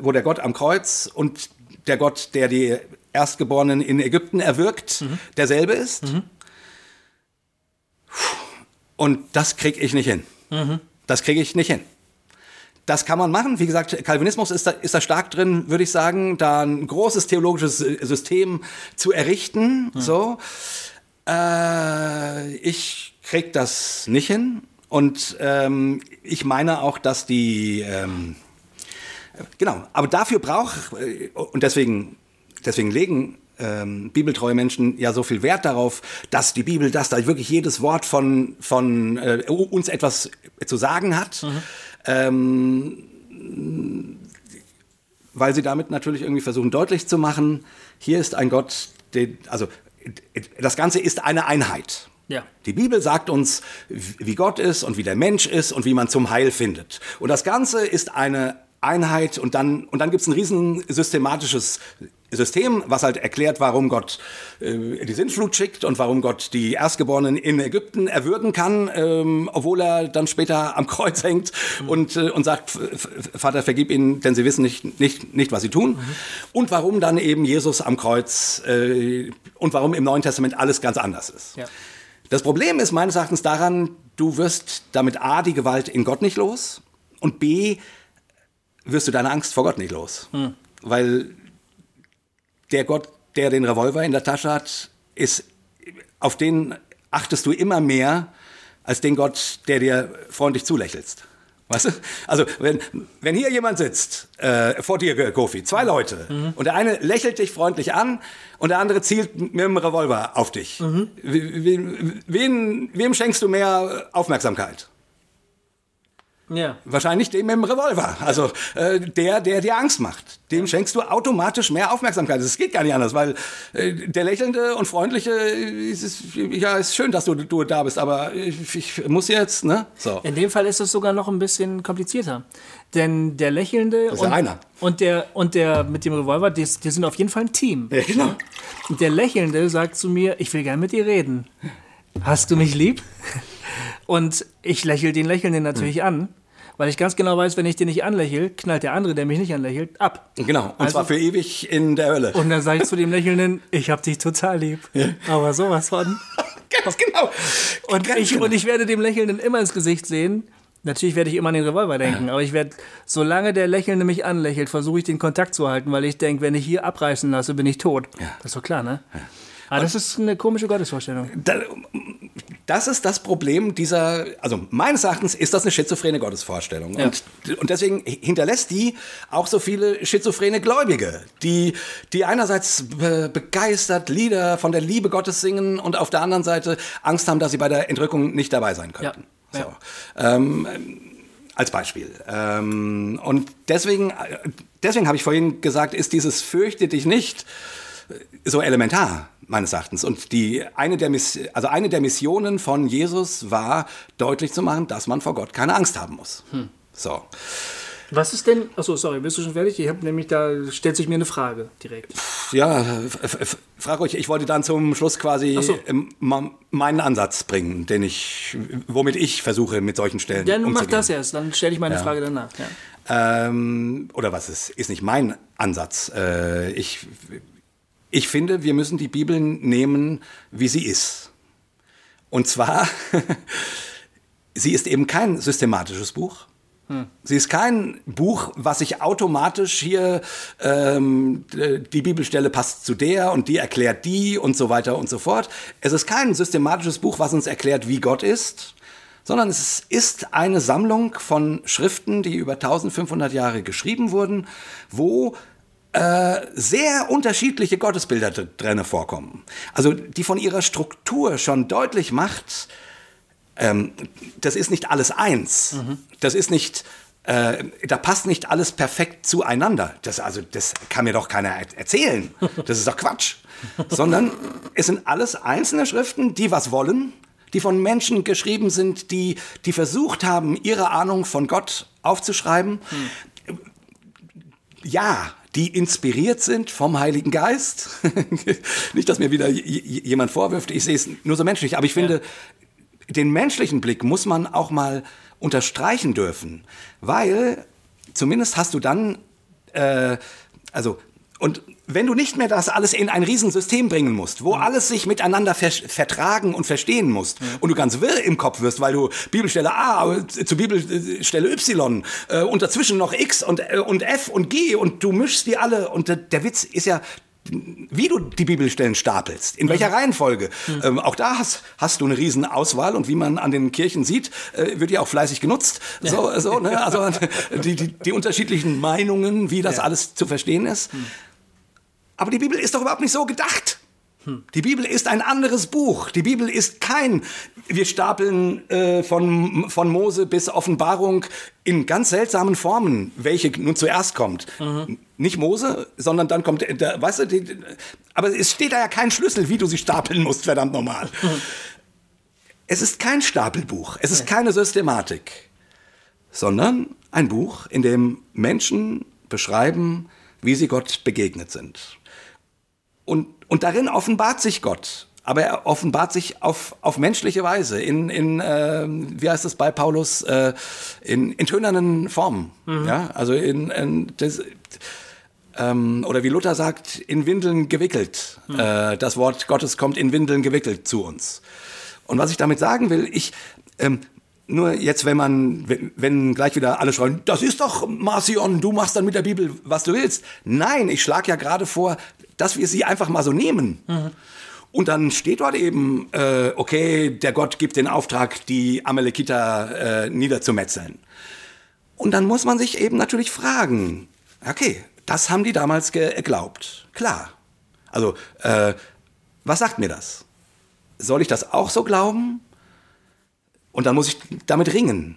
wo der Gott am Kreuz und der Gott, der die Erstgeborenen in Ägypten erwirkt, derselbe ist. Und das kriege ich nicht hin. Das kriege ich nicht hin. Das kann man machen. Wie gesagt, Calvinismus ist da, ist da stark drin, würde ich sagen, da ein großes theologisches System zu errichten. So. Äh, ich krieg das nicht hin. Und ähm, ich meine auch, dass die ähm, Genau, aber dafür braucht, äh, und deswegen, deswegen legen ähm, bibeltreue Menschen ja so viel Wert darauf, dass die Bibel, dass da wirklich jedes Wort von, von äh, uns etwas zu sagen hat. Ähm, weil sie damit natürlich irgendwie versuchen deutlich zu machen, hier ist ein Gott, den, also das Ganze ist eine Einheit. Ja. Die Bibel sagt uns, wie Gott ist und wie der Mensch ist und wie man zum Heil findet. Und das Ganze ist eine Einheit und dann, und dann gibt es ein riesen systematisches System, was halt erklärt, warum Gott äh, die Sintflut schickt und warum Gott die Erstgeborenen in Ägypten erwürgen kann, ähm, obwohl er dann später am Kreuz hängt und, äh, und sagt, "F- F- Vater, vergib ihnen, denn sie wissen nicht, nicht, nicht was sie tun. Und warum dann eben Jesus am Kreuz äh, und warum im Neuen Testament alles ganz anders ist. Ja. Das Problem ist meines Erachtens daran, du wirst damit A, die Gewalt in Gott nicht los und B, wirst du deine Angst vor Gott nicht los. Weil der Gott, der den Revolver in der Tasche hat, ist, auf den achtest du immer mehr als den Gott, der dir freundlich zulächelst. Weißt du? Also, wenn, wenn hier jemand sitzt, äh, vor dir, Kofi, zwei Leute, und der eine lächelt dich freundlich an und der andere zielt mit dem Revolver auf dich. Wie- Wen, wem schenkst du mehr Aufmerksamkeit? Ja. Wahrscheinlich dem mit dem Revolver. Also äh, der, der dir Angst macht. Dem schenkst du automatisch mehr Aufmerksamkeit. Das geht gar nicht anders, weil äh, der lächelnde und freundliche, äh, ist, ist, ja, ist schön, dass du, du da bist, aber ich, ich muss jetzt, ne? So. In dem Fall ist es sogar noch ein bisschen komplizierter. Denn der Lächelnde ist ja und, einer. und, der, und der mit dem Revolver, die, die sind auf jeden Fall ein Team. Ja, genau. Der Lächelnde sagt zu mir, ich will gern mit dir reden. Hast du mich lieb? Und ich lächle den Lächelnden natürlich Hm. an, weil ich ganz genau weiß, wenn ich den nicht anlächle, knallt der andere, der mich nicht anlächelt, ab. Genau. Und Also- zwar für ewig in der Hölle. Und dann sage ich zu dem Lächelnden, ich hab dich total lieb. Aber sowas von. Ganz genau. Und Ganz ich, genau. und ich werde dem Lächelnden immer ins Gesicht sehen. Natürlich werde ich immer an den Revolver denken, aber ich werde, solange der Lächelnde mich anlächelt, versuche ich den Kontakt zu halten, weil ich denke, wenn ich hier abreißen lasse, bin ich tot. Das ist doch klar, ne? Aber das ist eine komische Gottesvorstellung. Da, das ist das Problem dieser, also meines Erachtens ist das eine schizophrene Gottesvorstellung. Ja. Und, und deswegen hinterlässt die auch so viele schizophrene Gläubige, die, die einerseits be begeistert Lieder von der Liebe Gottes singen und auf der anderen Seite Angst haben, dass sie bei der Entrückung nicht dabei sein könnten. Ja. So. Ähm, als Beispiel. Ähm, und deswegen, deswegen habe ich vorhin gesagt, ist dieses Fürchte dich nicht so elementar meines Erachtens. Und die, eine, der Miss, also eine der Missionen von Jesus war, deutlich zu machen, dass man vor Gott keine Angst haben muss. So. Was ist denn, achso, sorry, bist du schon fertig? Ich habe nämlich, da stellt sich mir eine Frage direkt. Ja, frag euch, ich wollte dann zum Schluss quasi so. ähm, meinen Ansatz bringen, den ich, womit ich versuche, mit solchen Stellen Ja, nun mach das erst, dann stelle ich meine Ja. Frage danach. Ja. Ähm, oder was ist, ist nicht mein Ansatz. Äh, ich, ich finde, wir müssen die Bibel nehmen, wie sie ist. Und zwar, sie ist eben kein systematisches Buch. Sie ist kein Buch, was sich automatisch hier, ähm, die Bibelstelle passt zu der und die erklärt die und so weiter und so fort. Es ist kein systematisches Buch, was uns erklärt, wie Gott ist, sondern es ist eine Sammlung von Schriften, die über 1500 Jahre geschrieben wurden, wo äh, sehr unterschiedliche Gottesbilder dr- drinne vorkommen. Also die von ihrer Struktur schon deutlich macht, ähm, das ist nicht alles eins. Das ist nicht, äh, da passt nicht alles perfekt zueinander. Das, also, das kann mir doch keiner er- erzählen. Das ist doch Quatsch. Sondern es sind alles einzelne Schriften, die was wollen, die von Menschen geschrieben sind, die, die versucht haben, ihre Ahnung von Gott aufzuschreiben. Ja, die inspiriert sind vom Heiligen Geist. Nicht, dass mir wieder jemand vorwirft, ich sehe es nur so menschlich, aber ich finde, den menschlichen Blick muss man auch mal unterstreichen dürfen, weil zumindest hast du dann, äh, also, und wenn du nicht mehr das alles in ein Riesensystem bringen musst, wo alles sich miteinander ver vertragen und verstehen musst und du ganz wirr im Kopf wirst, weil du Bibelstelle A zu Bibelstelle Y äh, und dazwischen noch X und, äh, und F und G und du mischst die alle und der, der Witz ist ja, wie du die Bibelstellen stapelst, in welcher Reihenfolge. Ähm, auch da hast, hast du eine riesen Auswahl und wie man an den Kirchen sieht, äh, wird ja auch fleißig genutzt. So, so, ne? Also die, die, die unterschiedlichen Meinungen, wie das alles zu verstehen ist. Aber die Bibel ist doch überhaupt nicht so gedacht. Die Bibel ist ein anderes Buch. Die Bibel ist kein, wir stapeln äh, von, von Mose bis Offenbarung in ganz seltsamen Formen, welche nun zuerst kommt. Nicht Mose, sondern dann kommt, der, weißt du, die, aber es steht da ja kein Schlüssel, wie du sie stapeln musst, verdammt normal. Es ist kein Stapelbuch, es ist keine Systematik, sondern ein Buch, in dem Menschen beschreiben, wie sie Gott begegnet sind. Und, und darin offenbart sich Gott. Aber er offenbart sich auf, auf menschliche Weise, in, in äh, wie heißt es bei Paulus, äh, in, in tönernen Formen. Ja? Also in, in das, ähm, oder wie Luther sagt, in Windeln gewickelt. Äh, das Wort Gottes kommt in Windeln gewickelt zu uns. Und was ich damit sagen will, ich, ähm, nur jetzt, wenn man, wenn, gleich wieder alle schreien, das ist doch Marcion, du machst dann mit der Bibel, was du willst. Nein, ich schlage ja gerade vor, dass wir sie einfach mal so nehmen. Und dann steht dort eben, äh, okay, der Gott gibt den Auftrag, die Amalekiter äh, niederzumetzeln. Und dann muss man sich eben natürlich fragen, okay, das haben die damals geglaubt. Klar. Also, äh, was sagt mir das? Soll ich das auch so glauben? Und dann muss ich damit ringen.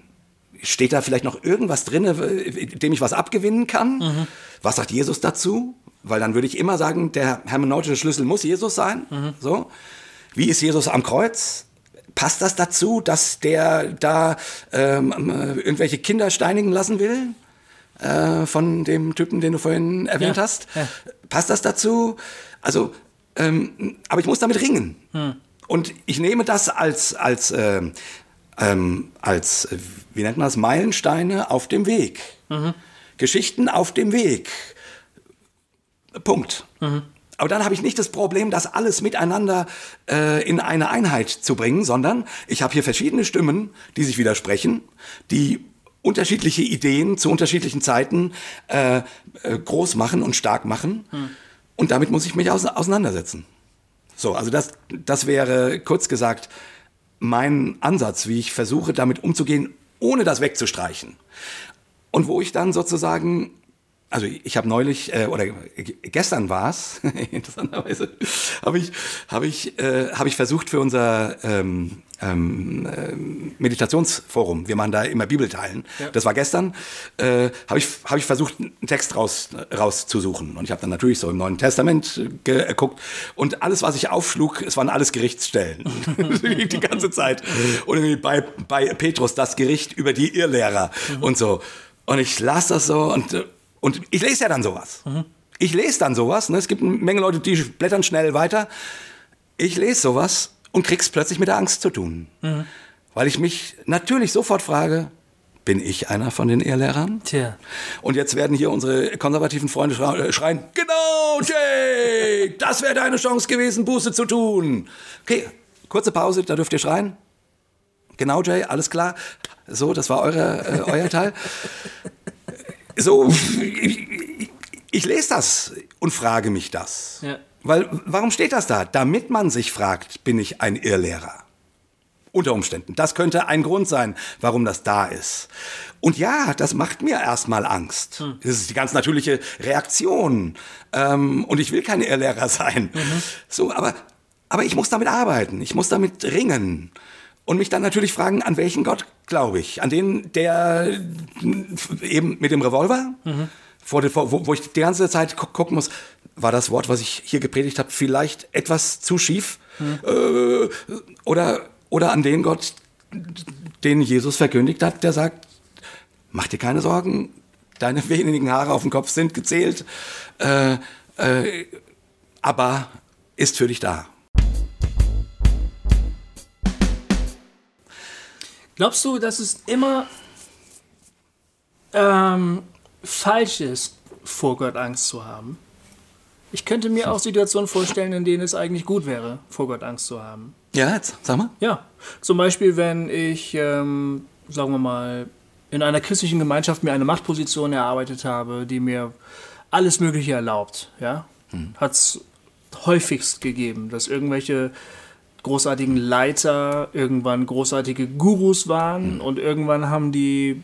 Steht da vielleicht noch irgendwas drin, dem ich was abgewinnen kann? Was sagt Jesus dazu? Weil dann würde ich immer sagen, der hermeneutische Schlüssel muss Jesus sein. So. Wie ist Jesus am Kreuz? Passt das dazu, dass der da ähm, äh, irgendwelche Kinder steinigen lassen will? Äh, von dem Typen, den du vorhin erwähnt Ja, hast? ja. Passt das dazu? Also, ähm, aber ich muss damit ringen. Und ich nehme das als, als, ähm, ähm, als, äh, wie nennt man das, Meilensteine auf dem Weg. Geschichten auf dem Weg. Punkt. Aber dann habe ich nicht das Problem, das alles miteinander äh, in eine Einheit zu bringen, sondern ich habe hier verschiedene Stimmen, die sich widersprechen, die unterschiedliche Ideen zu unterschiedlichen Zeiten äh, äh, groß machen und stark machen. Und damit muss ich mich ause auseinandersetzen. So, also das, das wäre kurz gesagt mein Ansatz, wie ich versuche, damit umzugehen, ohne das wegzustreichen. Und wo ich dann sozusagen also ich habe neulich äh, oder gestern war es interessanterweise habe ich habe ich äh, habe ich versucht für unser ähm, ähm, äh, Meditationsforum wir machen da immer Bibelteilen ja. das war gestern äh, habe ich habe ich versucht einen Text raus rauszusuchen und ich habe dann natürlich so im Neuen Testament geguckt und alles was ich aufschlug es waren alles Gerichtsstellen die ganze Zeit und bei bei Petrus das Gericht über die Irrlehrer mhm. und so und ich las das so und und ich lese ja dann sowas. Mhm. Ich lese dann sowas. Ne? Es gibt eine Menge Leute, die blättern schnell weiter. Ich lese sowas und krieg's plötzlich mit der Angst zu tun. Mhm. Weil ich mich natürlich sofort frage, bin ich einer von den Ehrlehrern? Tja. Und jetzt werden hier unsere konservativen Freunde äh, schreien, genau, Jay, das wäre deine Chance gewesen, Buße zu tun. Okay, kurze Pause, da dürft ihr schreien. Genau, Jay, alles klar. So, das war eure, äh, euer Teil so, ich, ich, lese das und frage mich das. Ja. Weil, warum steht das da? Damit man sich fragt, bin ich ein Irrlehrer? Unter Umständen. Das könnte ein Grund sein, warum das da ist. Und ja, das macht mir erstmal Angst. Hm. Das ist die ganz natürliche Reaktion. Ähm, und ich will kein Irrlehrer sein. Mhm. So, aber, aber ich muss damit arbeiten. Ich muss damit ringen. Und mich dann natürlich fragen, an welchen Gott glaube ich? An den, der eben mit dem Revolver, mhm. wo, wo, ich die ganze Zeit gu gucken muss, war das Wort, was ich hier gepredigt habe, vielleicht etwas zu schief? Mhm. Äh, oder, oder an den Gott, den Jesus verkündigt hat, der sagt, mach dir keine Sorgen, deine wenigen Haare auf dem Kopf sind gezählt, äh, äh, aber ist für dich da. Glaubst du, dass es immer ähm, falsch ist, vor Gott Angst zu haben? Ich könnte mir auch Situationen vorstellen, in denen es eigentlich gut wäre, vor Gott Angst zu haben. Ja, jetzt, sag mal. Ja, zum Beispiel, wenn ich, ähm, sagen wir mal, in einer christlichen Gemeinschaft mir eine Machtposition erarbeitet habe, die mir alles Mögliche erlaubt. Ja? Hm. Hat es häufigst gegeben, dass irgendwelche großartigen Leiter irgendwann großartige Gurus waren mhm. und irgendwann haben die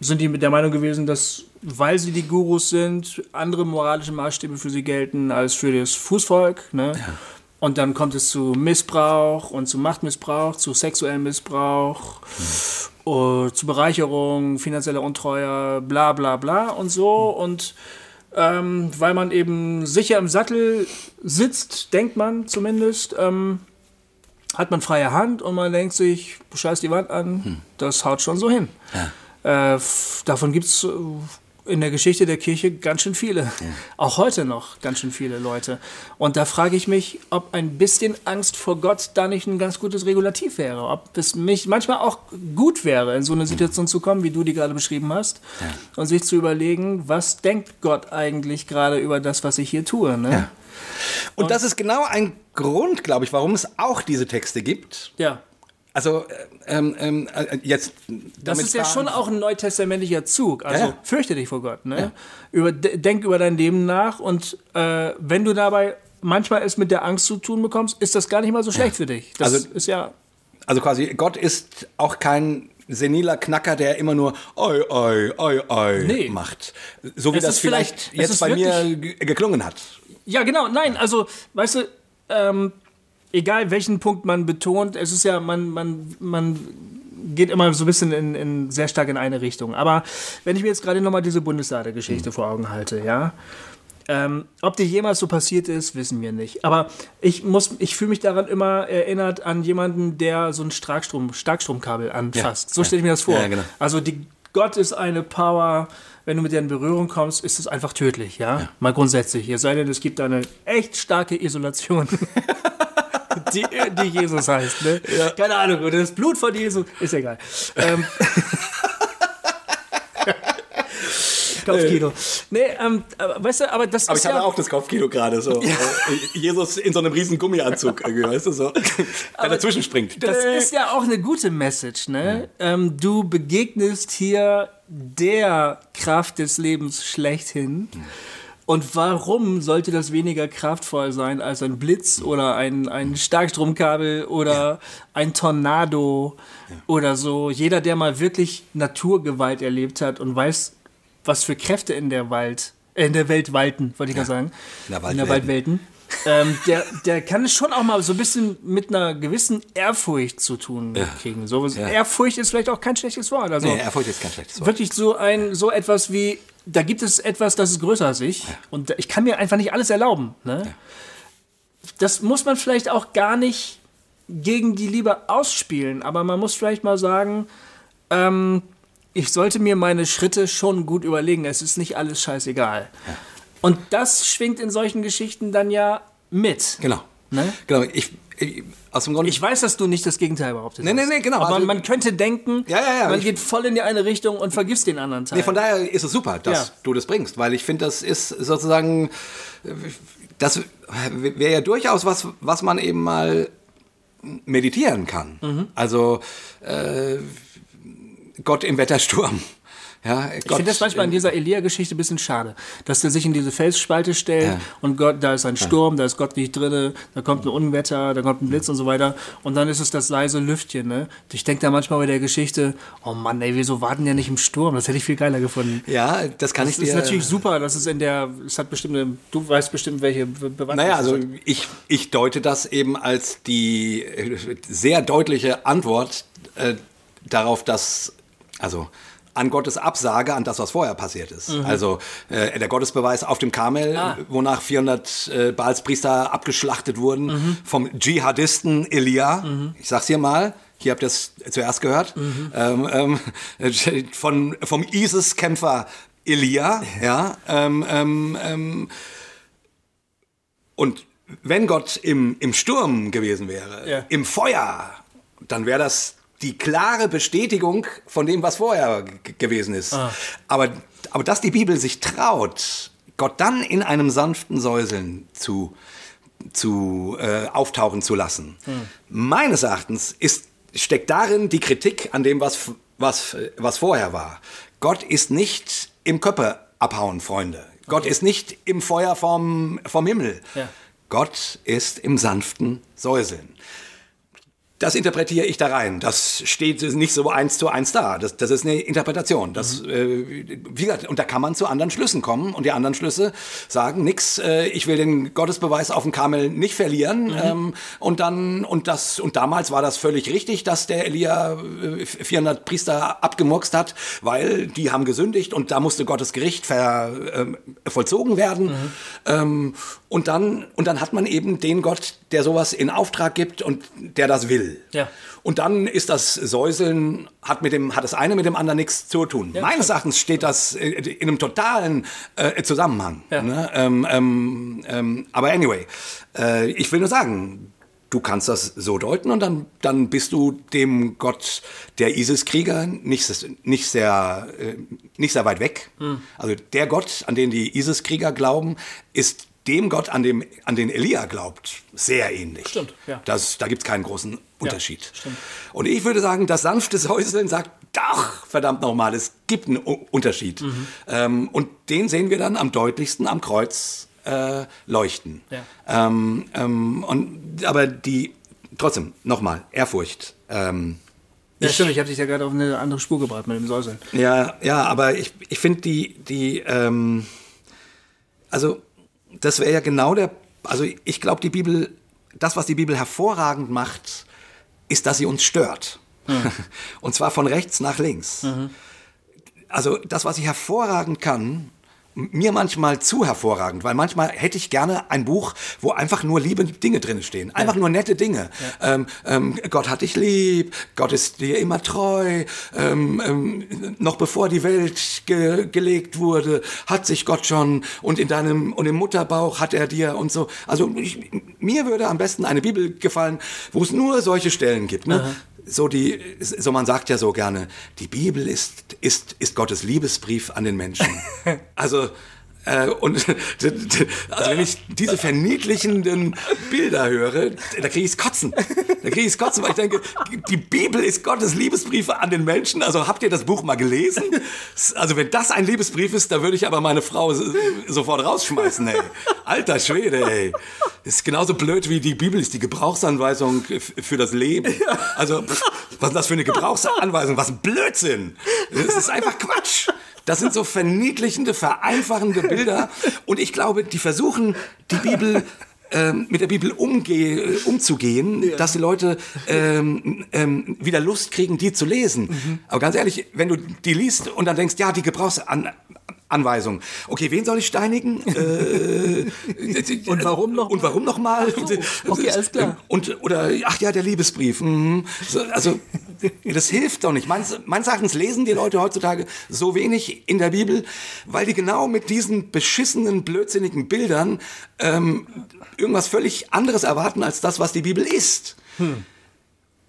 sind die mit der Meinung gewesen, dass weil sie die Gurus sind, andere moralische Maßstäbe für sie gelten als für das Fußvolk. Ne? Ja. Und dann kommt es zu Missbrauch und zu Machtmissbrauch, zu sexuellem Missbrauch, mhm. zu Bereicherung, finanzieller Untreue, bla bla bla und so. Mhm. Und ähm, weil man eben sicher im Sattel sitzt, denkt man zumindest, ähm, hat man freie Hand und man denkt sich, scheiß die Wand an, hm. das haut schon so hin. Ja. Äh, davon gibt es äh, in der Geschichte der Kirche ganz schön viele. Ja. Auch heute noch ganz schön viele Leute. Und da frage ich mich, ob ein bisschen Angst vor Gott da nicht ein ganz gutes Regulativ wäre. Ob es mich manchmal auch gut wäre, in so eine Situation zu kommen, wie du die gerade beschrieben hast. Ja. Und sich zu überlegen, was denkt Gott eigentlich gerade über das, was ich hier tue. Ne? Ja. Und, Und das ist genau ein Grund, glaube ich, warum es auch diese Texte gibt. Ja. Also ähm, ähm, äh, jetzt. Das ist ja schon auch ein neutestamentlicher Zug. Also ja. fürchte dich vor Gott. Ne? Ja. Über, denk über dein Leben nach und äh, wenn du dabei manchmal es mit der Angst zu tun bekommst, ist das gar nicht mal so schlecht ja. für dich. Das also, ist ja. Also quasi, Gott ist auch kein seniler Knacker, der immer nur oi, oi, oi, oi nee. macht. So wie es das vielleicht, vielleicht jetzt bei mir geklungen hat. Ja, genau. Nein, also, weißt du, ähm, egal welchen Punkt man betont, es ist ja, man, man, man geht immer so ein bisschen in, in sehr stark in eine Richtung. Aber wenn ich mir jetzt gerade nochmal diese Bundesrader-Geschichte mhm. vor Augen halte, ja, ähm, ob die jemals so passiert ist, wissen wir nicht. Aber ich muss, ich fühle mich daran immer erinnert an jemanden, der so ein Starkstrom, Starkstromkabel anfasst. Ja, so stelle ich mir das vor. Ja, genau. Also die, Gott ist eine Power, wenn du mit der in Berührung kommst, ist es einfach tödlich, ja? ja. Mal grundsätzlich. Es sei denn, es gibt eine echt starke Isolation. die, die Jesus heißt, ne? Ja. Keine Ahnung, oder das Blut von Jesus, ist egal. Ähm, Kopfkino. Nee, ähm, weißt du, aber das aber ist. Aber ich ja, hatte auch das Kopfkino gerade so. Ja. Äh, Jesus in so einem riesen Gummianzug, weißt du, so. Der dazwischen springt. Das ist ja auch eine gute Message, ne? Ja. Ähm, du begegnest hier der Kraft des Lebens schlechthin. Und warum sollte das weniger kraftvoll sein als ein Blitz oder ein, ein Starkstromkabel oder ein Tornado oder so? Jeder, der mal wirklich Naturgewalt erlebt hat und weiß, was für Kräfte in der Wald, äh, in der Welt walten, wollte ich ja. sagen. In der In der Waldwelten. Ähm, der, der kann es schon auch mal so ein bisschen mit einer gewissen Ehrfurcht zu tun kriegen. So, Ehrfurcht ist vielleicht auch kein schlechtes Wort. Also Nee, Ehrfurcht ist kein schlechtes Wort. wirklich so ein so etwas wie da gibt es etwas, das ist größer als ich und ich kann mir einfach nicht alles erlauben. Ne? Das muss man vielleicht auch gar nicht gegen die Liebe ausspielen, aber man muss vielleicht mal sagen, ähm, ich sollte mir meine Schritte schon gut überlegen. Es ist nicht alles scheißegal. Und das schwingt in solchen Geschichten dann ja mit. Genau. Ne? Genau. Ich, ich, aus dem Grund. Ich weiß, dass du nicht das Gegenteil behauptest. Nee, nee, nee, genau. Aber Also- man könnte denken, Ja, ja, ja, man geht voll in die eine Richtung und vergisst den anderen Teil. Nee, von daher ist es super, dass du das bringst, weil ich finde, das ist sozusagen, das wäre ja durchaus was, was man eben mal meditieren kann. Mhm. Also äh, Gott im Wettersturm. Ja, Ich finde das manchmal in dieser Elia-Geschichte ein bisschen schade, dass der sich in diese Felsspalte stellt Ja. und Gott, da ist ein Sturm, da ist Gott nicht drinne, da kommt ein Unwetter, da kommt ein Blitz und so weiter und dann ist es das leise Lüftchen. Ne? Ich denke da manchmal bei der Geschichte, oh Mann, ey, wieso warten die nicht im Sturm? Das hätte ich viel geiler gefunden. ja, das kann Das ich ist dir. natürlich super, dass es in der, es hat bestimmte, du weißt bestimmt, welche Be Bewandtnis Naja, also ich, ich deute das eben als die äh, sehr deutliche Antwort äh, darauf, dass, also an Gottes Absage an das, was vorher passiert ist. Also äh, der Gottesbeweis auf dem Karmel, Ah. wonach 400 äh, Baalspriester abgeschlachtet wurden vom Dschihadisten Elia. Ich sag's hier mal. Hier habt ihr es zuerst gehört. Ähm, ähm, von, vom ISIS-Kämpfer Elia. Ja, ähm, ähm, ähm, und wenn Gott im, im Sturm gewesen wäre, Ja. im Feuer, dann wäre das die klare Bestätigung von dem, was vorher gewesen ist. Aber, aber dass die Bibel sich traut, Gott dann in einem sanften Säuseln zu, zu äh, auftauchen zu lassen, meines Erachtens ist, steckt darin die Kritik an dem, was, was, was vorher war. Gott ist nicht im Köppe abhauen, Freunde. Gott ist nicht im Feuer vom, vom Himmel. Ja. Gott ist im sanften Säuseln. Das interpretiere ich da rein. Das steht nicht so eins zu eins da. Das, das ist eine Interpretation. Das, äh, wie gesagt, und da kann man zu anderen Schlüssen kommen. Und die anderen Schlüsse sagen, nix, äh, ich will den Gottesbeweis auf dem Kamel nicht verlieren. Ähm, und dann, und das, und damals war das völlig richtig, dass der Elia äh, 400 Priester abgemurkst hat, weil die haben gesündigt und da musste Gottes Gericht ver, ähm, vollzogen werden. Ähm, und dann, und dann hat man eben den Gott, der sowas in Auftrag gibt und der das will. Ja. Und dann ist das Säuseln, hat, mit dem, hat das eine mit dem anderen nichts zu tun. Meines Erachtens steht das äh, in einem totalen äh, Zusammenhang. Ja. Ne? Ähm, ähm, ähm, aber anyway, äh, ich will nur sagen, du kannst das so deuten und dann, dann bist du dem Gott der ISIS-Krieger nicht, nicht, sehr, äh, nicht sehr weit weg. Hm. Also der Gott, an den die ISIS-Krieger glauben, ist dem Gott, an, dem, an den Elia glaubt, sehr ähnlich. Stimmt, ja. Das, da gibt es keinen großen Unterschied. stimmt. Und ich würde sagen, das sanfte Säuseln sagt, doch, verdammt nochmal, es gibt einen U Unterschied. Mhm. Ähm, und den sehen wir dann am deutlichsten am Kreuz äh, leuchten. Ja. Ähm, ähm, und, aber die, trotzdem, nochmal, Ehrfurcht. Ähm, Ja, stimmt, ich habe dich ja gerade auf eine andere Spur gebracht mit dem Säuseln. ja, ja, aber ich, ich finde die, die, ähm, also das wäre ja genau der, also ich glaube, die Bibel, das, was die Bibel hervorragend macht, ist, dass sie uns stört. Und zwar von rechts nach links. Also das, was sie hervorragend kann, mir manchmal zu hervorragend, weil manchmal hätte ich gerne ein Buch, wo einfach nur liebe Dinge drin stehen. Einfach nur nette Dinge. Ähm, ähm, Gott hat dich lieb, Gott ist dir immer treu. Ähm, ähm, noch bevor die Welt ge gelegt wurde, hat sich Gott schon und in deinem und im Mutterbauch hat er dir und so. Also ich, mir würde am besten eine Bibel gefallen, wo es nur solche Stellen gibt. Ne? So die, so man sagt ja so gerne, die Bibel ist, ist, ist Gottes Liebesbrief an den Menschen. also, Äh, und also wenn ich diese verniedlichenden Bilder höre, da kriege ich es kotzen. Da kriege ich es kotzen, weil ich denke, die Bibel ist Gottes Liebesbriefe an den Menschen. Also habt ihr das Buch mal gelesen? Also wenn das ein Liebesbrief ist, da würde ich aber meine Frau sofort rausschmeißen, ey. Alter Schwede, ey. Das ist genauso blöd wie die Bibel ist die Gebrauchsanweisung für das Leben. Also, was ist das für eine Gebrauchsanweisung? Was ein Blödsinn. Das ist einfach Quatsch. Das sind so verniedlichende, vereinfachende Bilder. Und ich glaube, die versuchen, die Bibel ähm, mit der Bibel umge umzugehen, ja. dass die Leute ähm, ähm, wieder Lust kriegen, die zu lesen. Mhm. Aber ganz ehrlich, wenn du die liest und dann denkst, ja, die Gebrauchsan Anweisung. Okay, wen soll ich steinigen? äh, und warum noch? Und warum noch mal? okay, alles klar. Und oder ach ja, der Liebesbrief. Mhm. also das hilft doch nicht. Meines, meines Erachtens lesen die Leute heutzutage so wenig in der Bibel, weil die genau mit diesen beschissenen, blödsinnigen Bildern ähm, irgendwas völlig anderes erwarten als das, was die Bibel ist. Hm.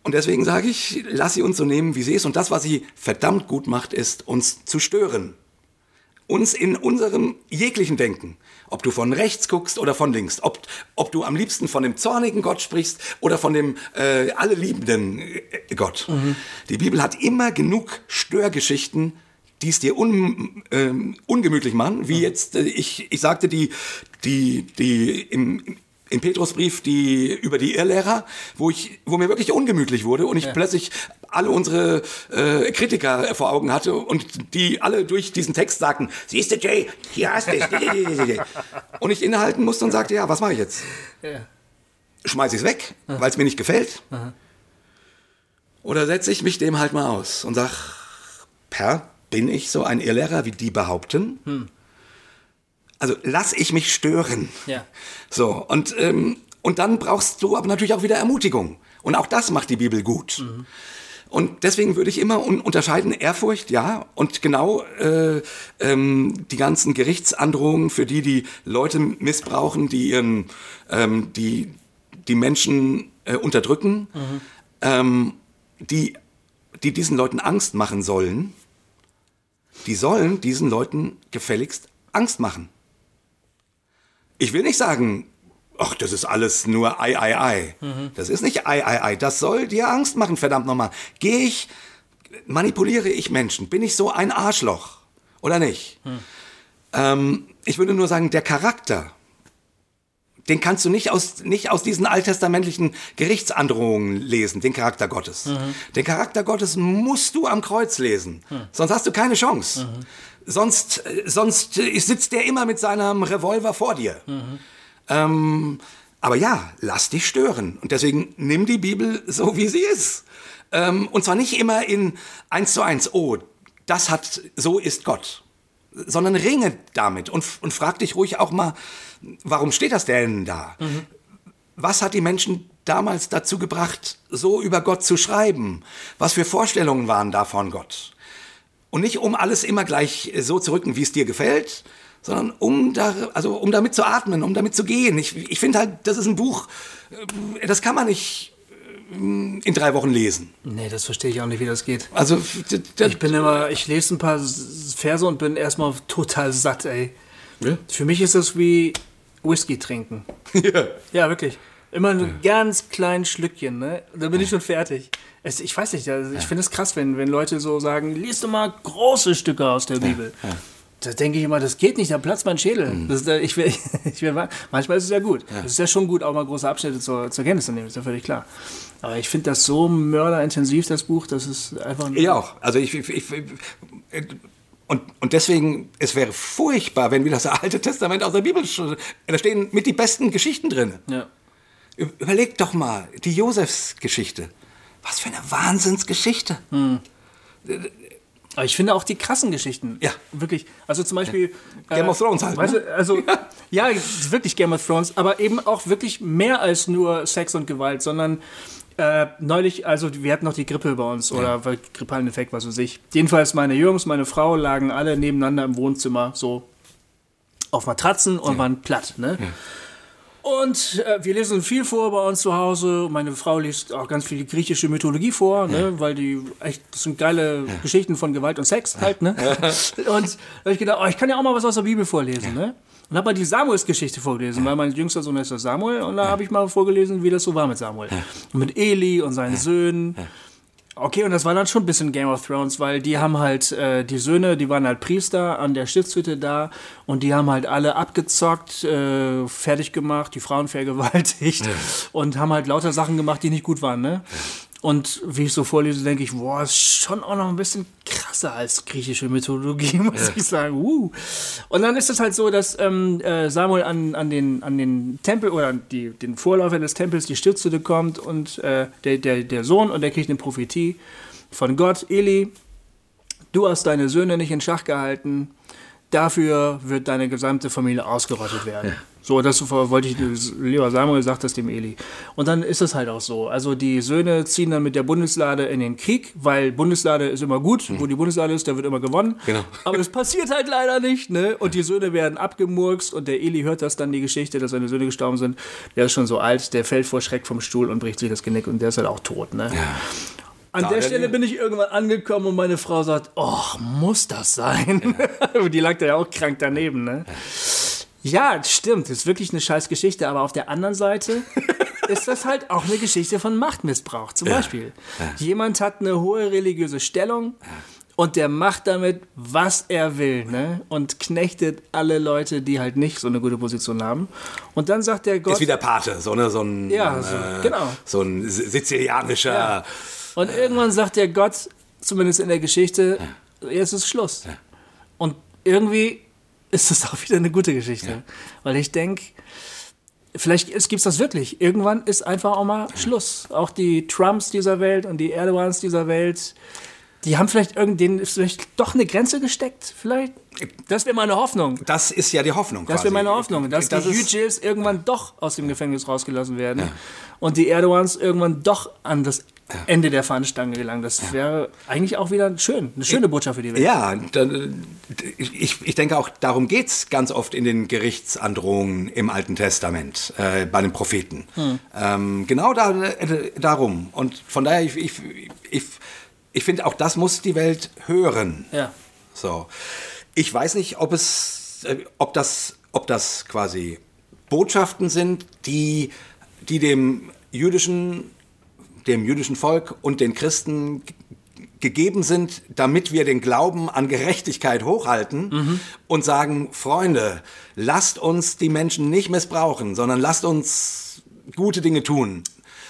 Und deswegen sage ich, lass sie uns so nehmen, wie sie ist. Und das, was sie verdammt gut macht, ist, uns zu stören uns in unserem jeglichen Denken, ob du von rechts guckst oder von links, ob, ob du am liebsten von dem zornigen Gott sprichst oder von dem äh, alle liebenden äh, Gott. Mhm. Die Bibel hat immer genug Störgeschichten, die es dir un, äh, ungemütlich machen, wie mhm. jetzt, äh, ich, ich sagte, die, die, die im, im Petrusbrief die über die Irrlehrer, wo ich, wo mir wirklich ungemütlich wurde und ich ja. plötzlich alle unsere äh, Kritiker vor Augen hatte und die alle durch diesen Text sagten, siehst du Jay, hier hast du es. und ich innehalten musste und sagte, ja, was mache ich jetzt? Ja. Schmeiß ich es weg, weil es mir nicht gefällt? Aha. Oder setze ich mich dem halt mal aus und sag, Herr, bin ich so ein Irrlehrer, wie die behaupten? Hm also lass ich mich stören. Ja. So, und, ähm, und dann brauchst du aber natürlich auch wieder Ermutigung. Und auch das macht die Bibel gut. Mhm. Und deswegen würde ich immer un unterscheiden, Ehrfurcht, ja, und genau äh, ähm, die ganzen Gerichtsandrohungen für die, die Leute missbrauchen, die ihren, ähm, die, die Menschen äh, unterdrücken, mhm. ähm, die, die diesen Leuten Angst machen sollen, die sollen diesen Leuten gefälligst Angst machen ich will nicht sagen, ach, das ist alles nur Ei, Ei, Ei. Mhm. Das ist nicht Ei, Ei, Ei. Das soll dir Angst machen, verdammt nochmal. Gehe ich, manipuliere ich Menschen? Bin ich so ein Arschloch? Oder nicht? Mhm. Ähm, ich würde nur sagen, der Charakter, den kannst du nicht aus, nicht aus diesen alttestamentlichen Gerichtsandrohungen lesen, den Charakter Gottes. Mhm. Den Charakter Gottes musst du am Kreuz lesen, mhm. sonst hast du keine Chance. Sonst, sonst sitzt der immer mit seinem Revolver vor dir. Mhm. Ähm, aber ja, lass dich stören. Und deswegen nimm die Bibel so, wie sie ist. Ähm, und zwar nicht immer in eins zu eins, oh, das hat, so ist Gott. Sondern ringe damit und, und frag dich ruhig auch mal, warum steht das denn da? Mhm. Was hat die Menschen damals dazu gebracht, so über Gott zu schreiben? Was für Vorstellungen waren da von Gott? Und nicht um alles immer gleich so zu rücken, wie es dir gefällt, sondern um, da, also um damit zu atmen, um damit zu gehen. Ich, ich finde halt, das ist ein Buch, äh, das kann man nicht äh, in drei Wochen lesen. Nee, das verstehe ich auch nicht, wie das geht. Also, ich bin immer, ich lese ein paar Verse und bin erstmal total satt, ey. Ja? Für mich ist das wie Whisky trinken. Ja. Ja, wirklich. Immer ein ja. ganz kleines Schlückchen, ne? Dann bin ich schon fertig. Es, ich weiß nicht, also ich finde es krass, wenn, wenn Leute so sagen, lies doch mal große Stücke aus der Bibel. Ja, ja. Da denke ich immer, das geht nicht, da platzt mein Schädel. Mhm. Das, ich will, ich will, manchmal ist es ja gut. Es ist ja schon gut, auch mal große Abschnitte zur, zur Kenntnis zu nehmen, ist ja völlig klar. Aber ich finde das so mörderintensiv, das Buch, das ist einfach. Ich auch. Also ich, ich, ich und, und deswegen, es wäre furchtbar, wenn wir das Alte Testament aus der Bibel, da stehen mit die besten Geschichten drin. Ja. Überleg doch mal, die Josefsgeschichte. Was für eine Wahnsinnsgeschichte. Hm. Aber ich finde auch die krassen Geschichten. Ja. Wirklich. Also zum Beispiel. Ja. Game äh, of Thrones halt. Weißt ne? also, ja. wirklich Game of Thrones, aber eben auch wirklich mehr als nur Sex und Gewalt, sondern äh, neulich, also wir hatten noch die Grippe bei uns oder ja. grippalen Effekt, was weiß ich. Jedenfalls meine Jungs, meine Frau lagen alle nebeneinander im Wohnzimmer, so auf Matratzen und ja. waren platt. Ne? Ja. Und äh, wir lesen viel vor bei uns zu Hause. Meine Frau liest auch ganz viel griechische Mythologie vor, ne? weil die echt, das sind geile Geschichten von Gewalt und Sex halt. Ne? und da habe ich gedacht, oh, ich kann ja auch mal was aus der Bibel vorlesen. Ne? Und habe mal die Samuels-Geschichte vorgelesen, weil mein jüngster Sohn ist der Samuel. Und da habe ich mal vorgelesen, wie das so war mit Samuel. Und mit Eli und seinen Söhnen. Okay, und das war dann schon ein bisschen Game of Thrones, weil die haben halt, äh, die Söhne, die waren halt Priester an der Stiftshütte da und die haben halt alle abgezockt, äh, fertig gemacht, die Frauen vergewaltigt und haben halt lauter Sachen gemacht, die nicht gut waren, ne? Und wie ich so vorlese, denke ich, boah, ist schon auch noch ein bisschen krasser als griechische Mythologie, muss ich sagen. Uh. Und dann ist es halt so, dass ähm, äh, Samuel an, an, den, an den Tempel oder die, den Vorläufer des Tempels, die Stiftshütte kommt und äh, der, der, der Sohn und der kriegt eine Prophetie von Gott, Eli, du hast deine Söhne nicht in Schach gehalten, dafür wird deine gesamte Familie ausgerottet werden. So, das wollte ich, lieber Samuel sagt das dem Eli. Und dann ist es halt auch so. Also die Söhne ziehen dann mit der Bundeslade in den Krieg, weil Bundeslade ist immer gut. Wo die Bundeslade ist, da wird immer gewonnen. Genau. Aber das passiert halt leider nicht, ne? Und die Söhne werden abgemurkst und der Eli hört das dann, die Geschichte, dass seine Söhne gestorben sind. Der ist schon so alt, der fällt vor Schreck vom Stuhl und bricht sich das Genick und der ist halt auch tot, ne? An Da der Stelle bin ich irgendwann angekommen und meine Frau sagt, oh, muss das sein? die lag da ja auch krank daneben, ne? Ja, stimmt, ist wirklich eine scheiß Geschichte, aber auf der anderen Seite ist das halt auch eine Geschichte von Machtmissbrauch. Zum Beispiel, jemand hat eine hohe religiöse Stellung und der macht damit, was er will, ne? Und knechtet alle Leute, die halt nicht so eine gute Position haben. Und dann sagt der Gott. Ist wie der Pate, so, ne, so ein, Ja, so, genau. so ein si- sizilianischer. Ja. Und irgendwann sagt der Gott, zumindest in der Geschichte, jetzt ist Schluss. Und irgendwie ist das auch wieder eine gute Geschichte. Weil ich denke, vielleicht gibt es das wirklich. Irgendwann ist einfach auch mal Schluss. Auch die Trumps dieser Welt und die Erdogans dieser Welt, die haben vielleicht irgendeinen, vielleicht doch eine Grenze gesteckt. Vielleicht. Das wäre meine Hoffnung. Das ist ja die Hoffnung. Das wäre meine Hoffnung, dass Das die Hugels irgendwann doch aus dem Gefängnis rausgelassen werden und die Erdogans irgendwann doch an das Ende der Fahnenstange gelangen. Das wäre eigentlich auch wieder schön, eine schöne Botschaft für die Welt. Ja, dann, ich, ich denke auch, darum geht's ganz oft in den Gerichtsandrohungen im Alten Testament, äh, bei den Propheten. Hm. Ähm, genau da, äh, darum. Und von daher, ich, ich, ich, ich finde, auch das muss die Welt hören. Ja. So. Ich weiß nicht, ob es, äh, ob das, ob das quasi Botschaften sind, die, die dem jüdischen, dem jüdischen Volk und den Christen gegeben sind, damit wir den Glauben an Gerechtigkeit hochhalten und sagen, Freunde, lasst uns die Menschen nicht missbrauchen, sondern lasst uns gute Dinge tun.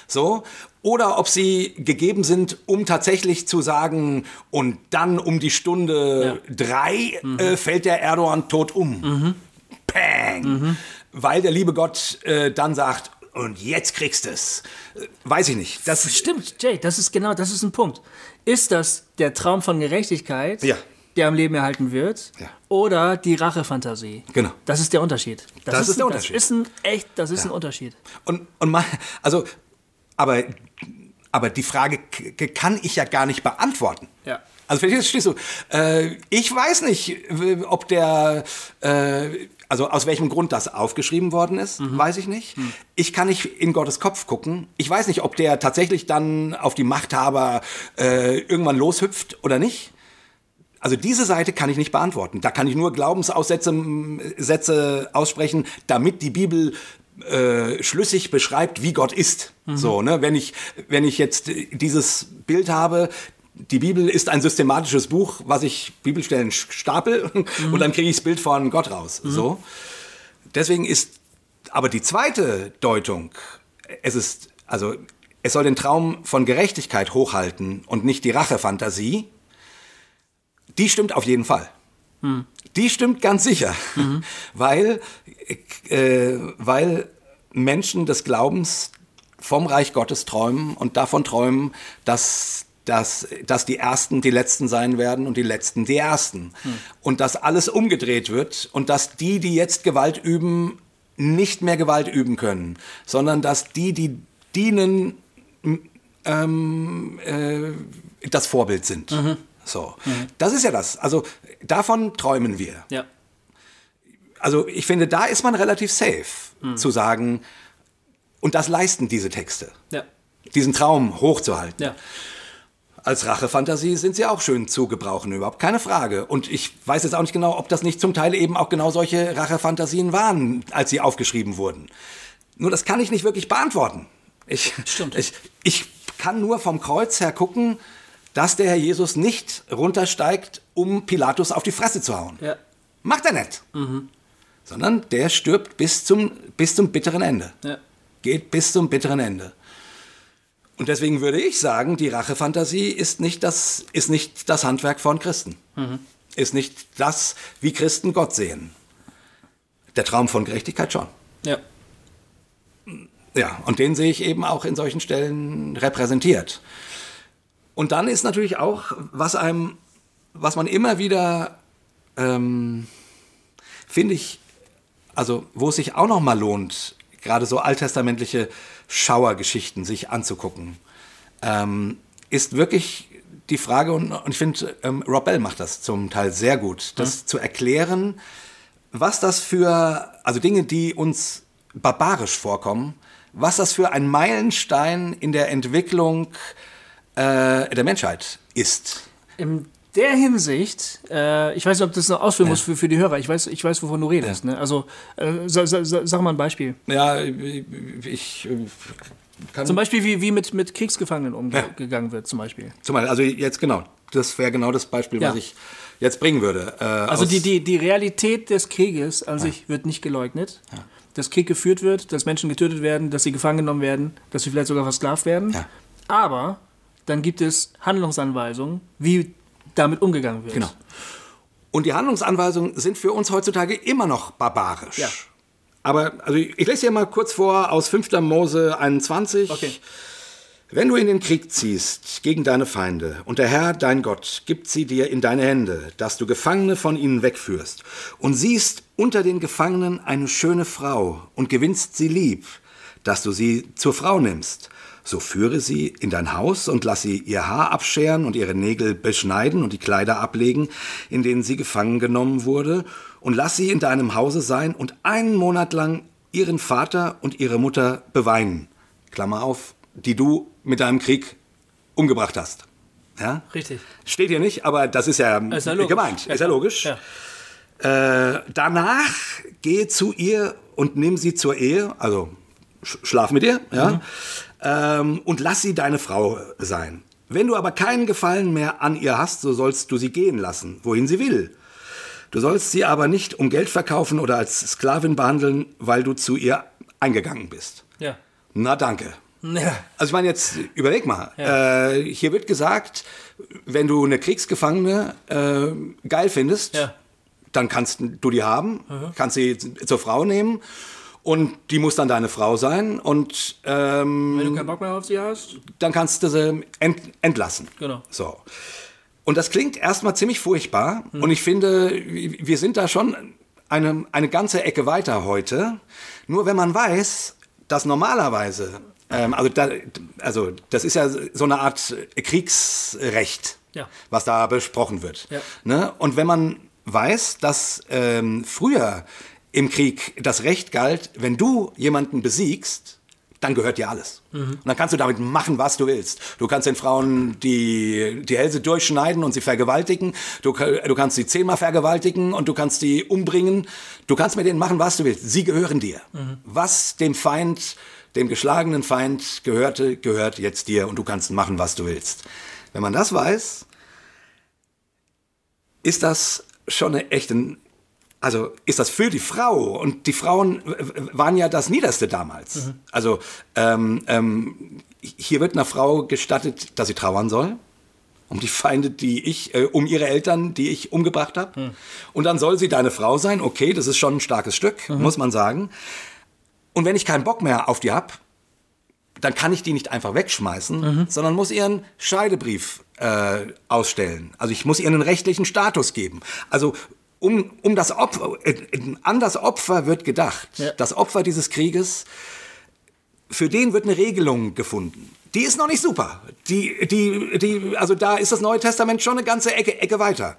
So. Oder ob sie gegeben sind, um tatsächlich zu sagen, und dann um die Stunde drei äh, fällt der Erdogan tot um. Pang! Weil der liebe Gott äh, dann sagt, und jetzt kriegst es. Äh, Weiß ich nicht. Das Stimmt, Jay, das ist genau, das ist ein Punkt. Ist das der Traum von Gerechtigkeit, Ja. der am Leben erhalten wird, Ja. oder die Rachefantasie? Genau. Das ist der Unterschied. Das ist der ein, Unterschied. Das ist ein echt, das ist ein Unterschied. Und, und mal, also, aber, aber die Frage kann ich ja gar nicht beantworten. Ja. Also verstehst stehst du, äh, ich weiß nicht, ob der, äh, also aus welchem Grund das aufgeschrieben worden ist, weiß ich nicht. Ich kann nicht in Gottes Kopf gucken. Ich weiß nicht, ob der tatsächlich dann auf die Machthaber äh, irgendwann loshüpft oder nicht. Also diese Seite kann ich nicht beantworten. Da kann ich nur Glaubensaussätze Sätze aussprechen, damit die Bibel äh, schlüssig beschreibt, wie Gott ist. So, ne? Wenn ich wenn ich jetzt dieses Bild habe, die Bibel ist ein systematisches Buch, was ich Bibelstellen stapel und dann kriege ich das Bild von Gott raus. So. Deswegen ist aber die zweite Deutung, es ist also es soll den Traum von Gerechtigkeit hochhalten und nicht die Rachefantasie. Die stimmt auf jeden Fall. Die stimmt ganz sicher, weil, äh, weil Menschen des Glaubens vom Reich Gottes träumen und davon träumen, dass, dass, dass die Ersten die Letzten sein werden und die Letzten die Ersten. Und dass alles umgedreht wird und dass die, die jetzt Gewalt üben, nicht mehr Gewalt üben können, sondern dass die, die dienen, ähm, äh, das Vorbild sind. So, das ist ja das. Also davon träumen wir. Ja. also ich finde, da ist man relativ safe zu sagen, und das leisten diese Texte, Ja. diesen Traum hochzuhalten. Ja. Als Rachefantasie sind sie auch schön zu gebrauchen, überhaupt keine Frage. Und ich weiß jetzt auch nicht genau, ob das nicht zum Teil eben auch genau solche Rachefantasien waren, als sie aufgeschrieben wurden. Nur das kann ich nicht wirklich beantworten. Ich, Stimmt. Ich, ich kann nur vom Kreuz her gucken, dass der Herr Jesus nicht runtersteigt, um Pilatus auf die Fresse zu hauen. Ja. Macht er nicht. Sondern der stirbt bis zum, bis zum bitteren Ende. Ja. Geht bis zum bitteren Ende. Und deswegen würde ich sagen, die Rachefantasie ist nicht das, ist nicht das Handwerk von Christen. Ist nicht das, wie Christen Gott sehen. Der Traum von Gerechtigkeit schon. Ja. Ja, und den sehe ich eben auch in solchen Stellen repräsentiert. Und dann ist natürlich auch, was einem, was man immer wieder, ähm, finde ich, also wo es sich auch noch mal lohnt, gerade so alttestamentliche Schauergeschichten sich anzugucken, ähm, ist wirklich die Frage, und, und ich finde, ähm, Rob Bell macht das zum Teil sehr gut, das zu erklären, was das für, also Dinge, die uns barbarisch vorkommen, was das für ein Meilenstein in der Entwicklung äh, der Menschheit ist. In der Hinsicht, äh, ich weiß nicht, ob das noch ausführen muss für, für die Hörer. Ich weiß, ich weiß, wovon du redest. Ne? Also, äh, sa, sa, sa, sag mal ein Beispiel. Ja, ich äh, kann Zum Beispiel, wie, wie mit, mit Kriegsgefangenen Ja. umgegangen wird, zum Beispiel. zum Beispiel, also jetzt genau, das wäre genau das Beispiel, Ja. was ich jetzt bringen würde. Äh, Also die, die, die Realität des Krieges an sich wird nicht geleugnet. Dass Krieg geführt wird, dass Menschen getötet werden, dass sie gefangen genommen werden, dass sie vielleicht sogar versklavt werden. Ja. Aber dann gibt es Handlungsanweisungen, wie damit umgegangen wird. Genau. Und die Handlungsanweisungen sind für uns heutzutage immer noch barbarisch. Ja. Aber also ich ich lese hier mal kurz vor aus 5. Mose 21. Okay. Wenn du in den Krieg ziehst gegen deine Feinde und der Herr, dein Gott, gibt sie dir in deine Hände, dass du Gefangene von ihnen wegführst und siehst unter den Gefangenen eine schöne Frau und gewinnst sie lieb, dass du sie zur Frau nimmst, so führe sie in dein Haus und lass sie ihr Haar abscheren und ihre Nägel beschneiden und die Kleider ablegen, in denen sie gefangen genommen wurde, und lass sie in deinem Hause sein und einen Monat lang ihren Vater und ihre Mutter beweinen. Klammer auf, die du mit deinem Krieg umgebracht hast. Ja? Richtig. Steht hier nicht, aber das ist ja, Ist ja gemeint. Ja, ist ja logisch. Ja. Äh, danach geh zu ihr und nimm sie zur Ehe, also sch schlaf mit ihr, ja, ähm, und lass sie deine Frau sein. Wenn du aber keinen Gefallen mehr an ihr hast, so sollst du sie gehen lassen, wohin sie will. Du sollst sie aber nicht um Geld verkaufen oder als Sklavin behandeln, weil du zu ihr eingegangen bist. Ja. Na danke. Ja. Also ich meine jetzt, überleg mal. Äh, hier wird gesagt, wenn du eine Kriegsgefangene äh, geil findest, Ja. dann kannst du die haben, kannst sie zur Frau nehmen und die muss dann deine Frau sein und ähm, Wenn du keinen Bock mehr auf sie hast, dann kannst du sie ent entlassen. Genau. So. Und das klingt erstmal ziemlich furchtbar. Hm. Und ich finde, wir sind da schon eine, eine ganze Ecke weiter heute. Nur wenn man weiß, dass normalerweise, ähm, also, da, also das ist ja so eine Art Kriegsrecht, Ja. was da besprochen wird. Ja. Ne? Und wenn man weiß, dass ähm, früher im Krieg das Recht galt, wenn du jemanden besiegst, dann gehört dir alles. Und dann kannst du damit machen, was du willst. Du kannst den Frauen die, die Hälse durchschneiden und sie vergewaltigen. Du, du kannst sie zehnmal vergewaltigen und du kannst die umbringen. Du kannst mit denen machen, was du willst. Sie gehören dir. Was dem Feind, dem geschlagenen Feind gehörte, gehört jetzt dir und du kannst machen, was du willst. Wenn man das weiß, ist das schon eine echte, also ist das für die Frau und die Frauen w- w- waren ja das Niederste damals. Also ähm, ähm, hier wird einer Frau gestattet, dass sie trauern soll um die Feinde, die ich, äh, um ihre Eltern, die ich umgebracht habe. Und dann soll sie deine Frau sein. Okay, das ist schon ein starkes Stück, muss man sagen. Und wenn ich keinen Bock mehr auf die hab, dann kann ich die nicht einfach wegschmeißen, sondern muss ihren Scheidebrief äh, ausstellen. Also ich muss ihr einen rechtlichen Status geben. Also um, um das Opfer, äh, an das Opfer wird gedacht. Ja. Das Opfer dieses Krieges, für den wird eine Regelung gefunden. Die ist noch nicht super. Die, die, die, also da ist das Neue Testament schon eine ganze Ecke, Ecke weiter.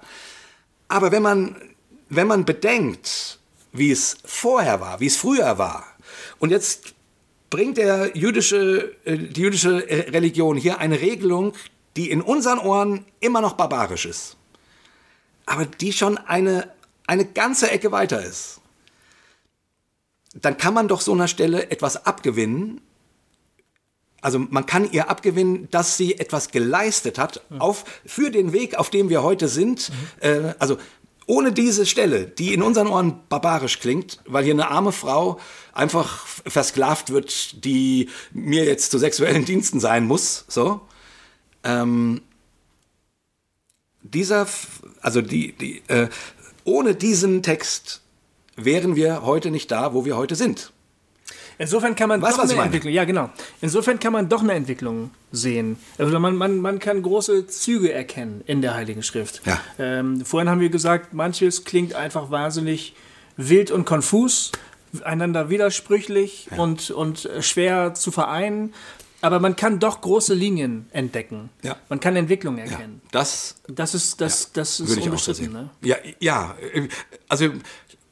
Aber wenn man, wenn man bedenkt, wie es vorher war, wie es früher war. Und jetzt bringt der jüdische, äh, die jüdische Religion hier eine Regelung, die in unseren Ohren immer noch barbarisch ist, aber die schon eine, eine ganze Ecke weiter ist. Dann kann man doch so einer Stelle etwas abgewinnen. Also man kann ihr abgewinnen, dass sie etwas geleistet hat auf, für den Weg, auf dem wir heute sind. Äh, also ohne diese Stelle, die in unseren Ohren barbarisch klingt, weil hier eine arme Frau einfach versklavt wird, die mir jetzt zu sexuellen Diensten sein muss, so. Ähm, dieser, also die, die, äh, ohne diesen Text wären wir heute nicht da, wo wir heute sind. Insofern kann man du, doch was eine? Entwicklung, ja genau. Insofern kann man doch eine Entwicklung sehen. Also man, man, man kann große Züge erkennen in der Heiligen Schrift. Ja. Ähm, vorhin haben wir gesagt, manches klingt einfach wahnsinnig wild und konfus, einander widersprüchlich und, und äh, schwer zu vereinen. Aber man kann doch große Linien entdecken. Ja. Man kann Entwicklung Ja, erkennen. das Das ist, das, das ist unbestritten. Ne? Ja, ja, also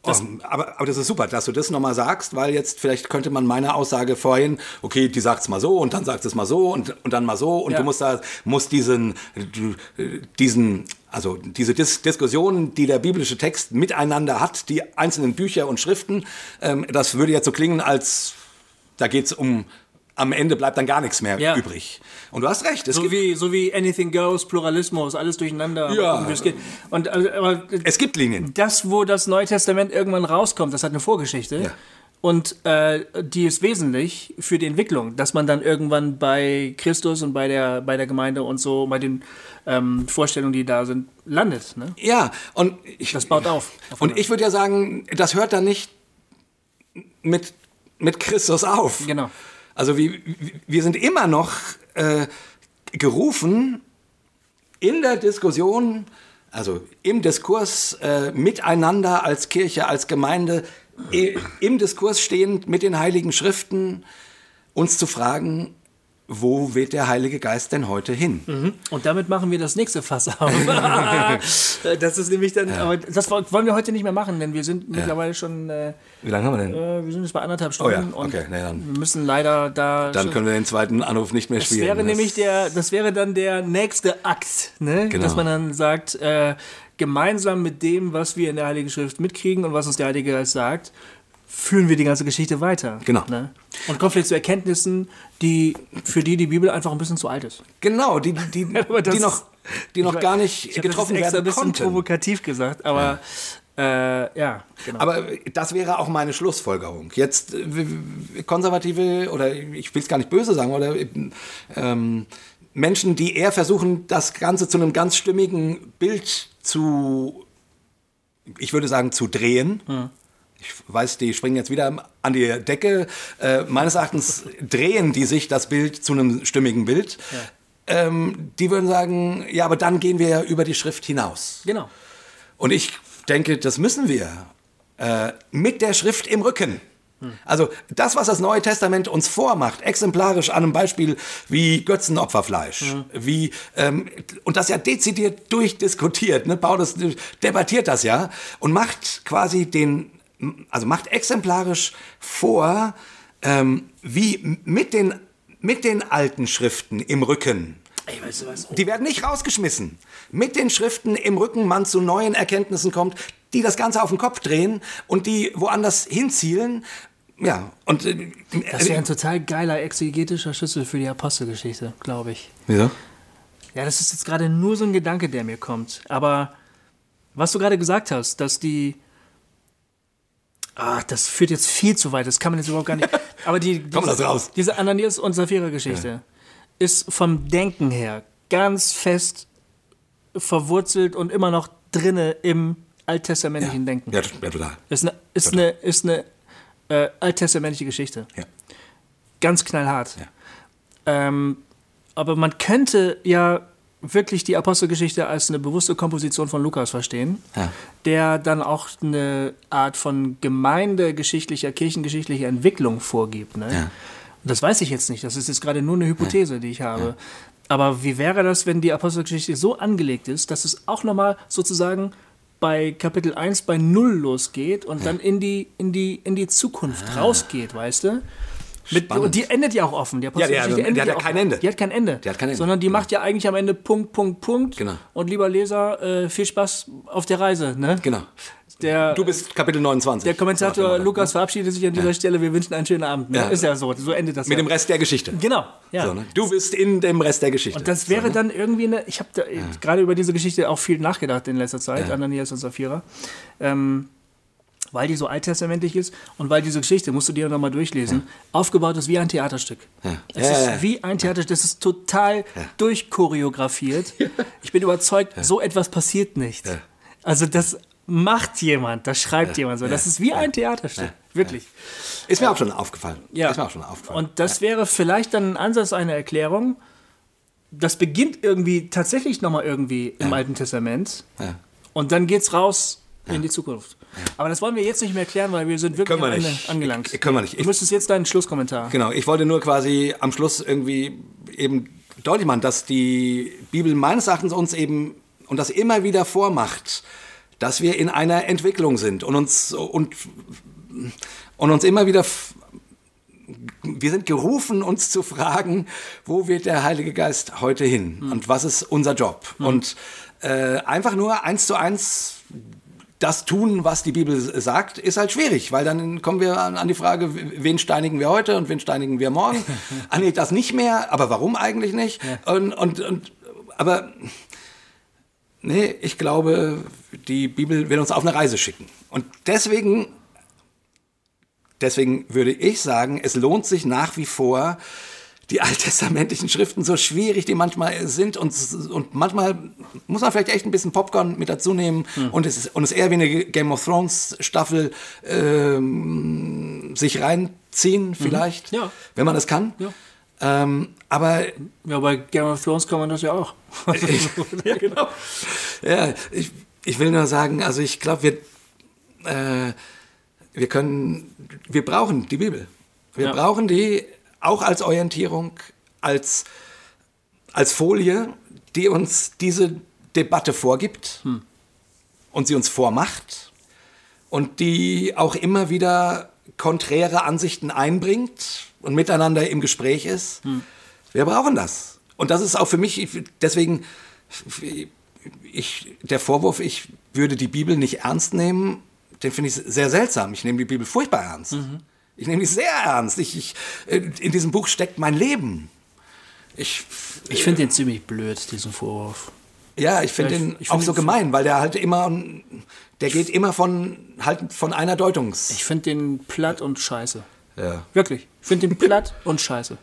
oh, aber, aber das ist super, dass du das nochmal sagst, weil jetzt vielleicht könnte man meine Aussage vorhin, okay, die sagt's mal so und dann sagt es mal so und, und dann mal so und Ja. du musst da musst diesen diesen also diese Dis Diskussion, die der biblische Text miteinander hat, die einzelnen Bücher und Schriften, ähm, das würde jetzt so klingen, als da geht's um am Ende bleibt dann gar nichts mehr Ja. übrig. Und du hast recht, es So wie, so wie Anything Goes, Pluralismus, alles durcheinander. Ja. Und, also, aber es gibt Linien. das, wo das Neue Testament irgendwann rauskommt, das hat eine Vorgeschichte. Ja. Und äh, die ist wesentlich für die Entwicklung, dass man dann irgendwann bei Christus und bei der, bei der Gemeinde und so, bei den ähm, Vorstellungen, die da sind, landet. Ne? Ja, und ich, Das baut auf. Und ich würde ja sagen, das hört dann nicht mit, mit Christus auf. Genau. Also wir, wir sind immer noch äh, gerufen, in der Diskussion, also im Diskurs äh, miteinander als Kirche, als Gemeinde, im Diskurs stehend mit den Heiligen Schriften, uns zu fragen, wo weht der Heilige Geist denn heute hin? Und damit machen wir das nächste Fass auf. das ist nämlich dann, aber das wollen wir heute nicht mehr machen, denn wir sind mittlerweile schon, äh, Wie lange haben wir denn? äh, wir sind jetzt bei anderthalb Oh ja, Stunden und okay, nee, dann- wir müssen leider da. Dann können wir den zweiten Anruf nicht mehr Das spielen. wäre Das- nämlich der, das wäre dann der nächste Akt, ne? Genau. dass man dann sagt, äh, gemeinsam mit dem, was wir in der Heiligen Schrift mitkriegen und was uns der Heilige Geist sagt, führen wir die ganze Geschichte weiter. Genau. Ne? Und kommen vielleicht zu Erkenntnissen, die für die die Bibel einfach ein bisschen zu alt ist. Genau, die, die, die noch, die noch gar nicht ich hab getroffen das werden ein bisschen konnten. provokativ gesagt, aber ja, äh, ja genau. Aber das wäre auch meine Schlussfolgerung. Jetzt äh, Konservative oder ich will es gar nicht böse sagen oder ähm, Menschen, die eher versuchen, das Ganze zu einem ganz stimmigen Bild zu, ich würde sagen, zu drehen. Ich weiß, die springen jetzt wieder an die Decke. Äh, meines Erachtens drehen die sich das Bild zu einem stimmigen Bild. Ähm, die würden sagen, ja, aber dann gehen wir ja über die Schrift hinaus. genau. Und ich denke, das müssen wir äh, mit der Schrift im Rücken. Also das, was das Neue Testament uns vormacht, exemplarisch an einem Beispiel wie Götzenopferfleisch, wie ähm, und das ja dezidiert durchdiskutiert. Ne? Paulus debattiert das ja und macht quasi den, also macht exemplarisch vor, ähm, wie mit den mit den alten Schriften im Rücken Ey, weißt du was? die werden nicht rausgeschmissen. Mit den Schriften im Rücken man zu neuen Erkenntnissen kommt, die das Ganze auf den Kopf drehen und die woanders hinzielen. Ja, und. Äh, Das wäre ein total geiler exegetischer Schlüssel für die Apostelgeschichte, glaube ich. Wieso? Ja, das ist jetzt gerade nur so ein Gedanke, der mir kommt. Aber was du gerade gesagt hast, dass die. Ah, das führt jetzt viel zu weit, das kann man jetzt überhaupt gar nicht. Aber die, diese, Komm, lass raus. diese Ananias und Sapphira-Geschichte ist vom Denken her ganz fest verwurzelt und immer noch drinne im alttestamentlichen Denken. Ja, ja, total. Ist eine, ist eine, ist eine äh, alttestamentliche Geschichte. Ja. Ganz knallhart. Ja. Ähm, aber man könnte ja wirklich die Apostelgeschichte als eine bewusste Komposition von Lukas verstehen, Ja. der dann auch eine Art von gemeindegeschichtlicher, kirchengeschichtlicher Entwicklung vorgibt. Ne? Ja. Das weiß ich jetzt nicht. Das ist jetzt gerade nur eine Hypothese, die ich habe. Aber wie wäre das, wenn die Apostelgeschichte so angelegt ist, dass es auch nochmal sozusagen bei Kapitel 1 bei Null losgeht und dann in die, in die, in die Zukunft rausgeht, weißt du? Mit, und die endet ja auch offen. Die Ja, die- Apostelgeschichte die endet hat ja kein. Ende. Die hat kein Ende. Die hat kein Ende. Sondern die macht ja eigentlich am Ende Punkt, Punkt, Punkt. Genau. Und lieber Leser, äh, viel Spaß auf der Reise. Ne? Genau. Der, Du bist Kapitel 29. der Kommentator. Lukas verabschiedet sich an dieser Stelle. Wir wünschen einen schönen Abend. Ne? Ja. Ist ja so. So endet das Mit ja. dem Rest der Geschichte. Genau. Ja. So, ne? Du bist in dem Rest der Geschichte. Und das wäre so, ne? dann irgendwie eine. Ich habe gerade über diese Geschichte auch viel nachgedacht in letzter Zeit, Ananias und Sapphira. Ähm, weil die so alttestamentlich ist und weil diese Geschichte, musst du dir nochmal durchlesen, aufgebaut ist wie ein Theaterstück. Ja. Es Ja, ist ja, ja. wie ein Theaterstück, das ist total durchchoreografiert. Ich bin überzeugt, so etwas passiert nicht. Also das macht jemand, das schreibt jemand so. Das ist wie ein Theaterstück, wirklich. Ist mir auch schon aufgefallen. Ja. Ist mir auch schon aufgefallen. Und das wäre vielleicht dann ein Ansatz einer Erklärung. Das beginnt irgendwie tatsächlich nochmal irgendwie im Alten Testament. Ja. Und dann geht's raus in die Zukunft. Aber das wollen wir jetzt nicht mehr klären, weil wir sind wirklich Können wir am Ende nicht. angelangt. Können wir nicht. Du müsstest jetzt deinen Schlusskommentar. Genau, ich wollte nur quasi am Schluss irgendwie eben deutlich machen, dass die Bibel meines Erachtens uns eben und das immer wieder vormacht, dass wir in einer Entwicklung sind und uns und, und uns immer wieder wir sind gerufen, uns zu fragen, wo wird der Heilige Geist heute hin und was ist unser Job? Und äh, einfach nur eins zu eins das tun, was die Bibel sagt, ist halt schwierig, weil dann kommen wir an, an die Frage, wen steinigen wir heute und wen steinigen wir morgen? ah nee, das nicht mehr, aber warum eigentlich nicht? Und, und, und, aber nee, ich glaube, die Bibel will uns auf eine Reise schicken. Und deswegen, deswegen würde ich sagen, es lohnt sich nach wie vor, die alttestamentlichen Schriften, so schwierig die manchmal sind und, und manchmal muss man vielleicht echt ein bisschen Popcorn mit dazu nehmen und, es ist, und es eher wie eine Game of Thrones Staffel ähm, sich reinziehen vielleicht, Ja. wenn man es kann. Ja. Ähm, aber Ja, bei Game of Thrones kann man das ja auch. ja, genau. Ja, ich, ich will nur sagen, also ich glaube, wir, äh, wir können, wir brauchen die Bibel. Wir Ja. brauchen die auch als Orientierung, als, als Folie, die uns diese Debatte vorgibt und sie uns vormacht und die auch immer wieder konträre Ansichten einbringt und miteinander im Gespräch ist. Wir brauchen das. Und das ist auch für mich, ich- deswegen, ich, der Vorwurf, ich würde die Bibel nicht ernst nehmen, den finde ich sehr seltsam. Ich nehme die Bibel furchtbar ernst. Ich nehme die sehr ernst. Ich, ich, in diesem Buch steckt mein Leben. Ich, Ich finde den ziemlich blöd, diesen Vorwurf. ja, ich finde ich- den ich auch find so gemein, weil der halt immer, der geht immer von, halt von einer Deutungs. Ich finde den platt und scheiße. ja. Wirklich. Ich finde den platt und scheiße.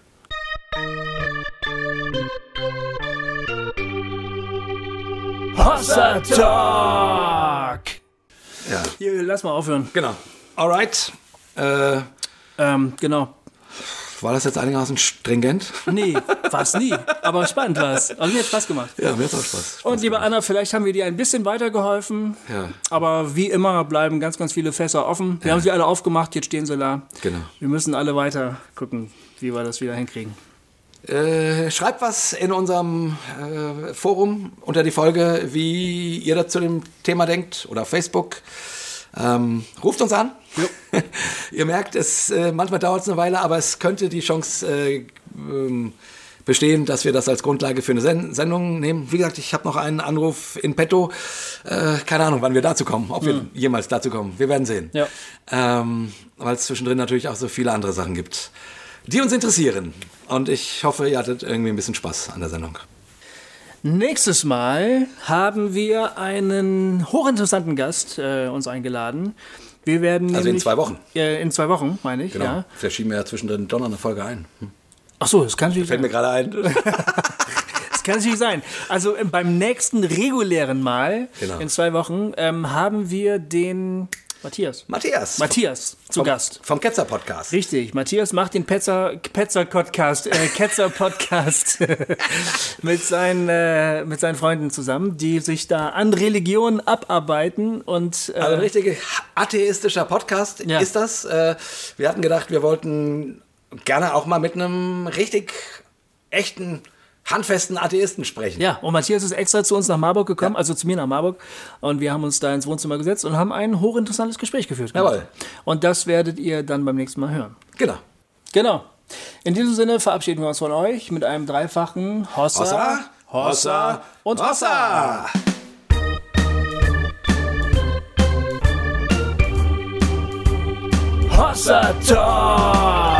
Hossa Talk! ja, Hier, lass mal aufhören. genau. Alright. Äh, Ähm, genau. war das jetzt einigermaßen stringent? Nee, war's nie. Aber spannend war's. Also mir hat Spaß gemacht. Ja, mir hat auch Spaß. Spaß Und liebe Anna, vielleicht haben wir dir ein bisschen weitergeholfen. Ja. Aber wie immer bleiben ganz, ganz viele Fässer offen. Wir haben sie alle aufgemacht, jetzt stehen sie da. Genau. Wir müssen alle weiter gucken, wie wir das wieder hinkriegen. Äh, schreibt was in unserem äh, Forum unter die Folge, wie ihr da zu dem Thema denkt oder Facebook. Ähm, ruft uns an. ihr merkt, es äh, manchmal dauert es eine Weile, aber es könnte die Chance äh, ähm, bestehen, dass wir das als Grundlage für eine Sen Sendung nehmen. Wie gesagt, ich habe noch einen Anruf in petto. Äh, keine Ahnung, wann wir dazu kommen, ob wir jemals dazu kommen. Wir werden sehen. Ja. Ähm, weil es zwischendrin natürlich auch so viele andere Sachen gibt, die uns interessieren. Und ich hoffe, ihr hattet irgendwie ein bisschen Spaß an der Sendung. Nächstes Mal haben wir einen hochinteressanten Gast äh, uns eingeladen. Wir werden Also in nämlich, zwei Wochen. Äh, in zwei Wochen, meine ich, Genau. ja. Vielleicht schieben wir ja zwischendrin Donner eine Folge ein. Hm. Ach so, das kann natürlich Fällt mir gerade ein. Das kann natürlich sein. Also äh, beim nächsten regulären Mal Genau. in zwei Wochen ähm, haben wir den Matthias. Matthias. Matthias zu vom, Gast. Vom Ketzer Podcast. Richtig, Matthias macht den Petzer, Petzer Podcast, äh, Ketzer Podcast mit, seinen, äh, mit seinen Freunden zusammen, die sich da an Religion abarbeiten und äh, Also ein richtiger atheistischer Podcast Ja. ist das. Äh, Wir hatten gedacht, wir wollten gerne auch mal mit einem richtig echten handfesten Atheisten sprechen. Ja, und Matthias ist extra zu uns nach Marburg gekommen, also zu mir nach Marburg. Und wir haben uns da ins Wohnzimmer gesetzt und haben ein hochinteressantes Gespräch geführt. Jawohl. Und das werdet ihr dann beim nächsten Mal hören. Genau. Genau. In diesem Sinne verabschieden wir uns von euch mit einem dreifachen Hossa, Hossa, Hossa und Hossa. Hossa Talk!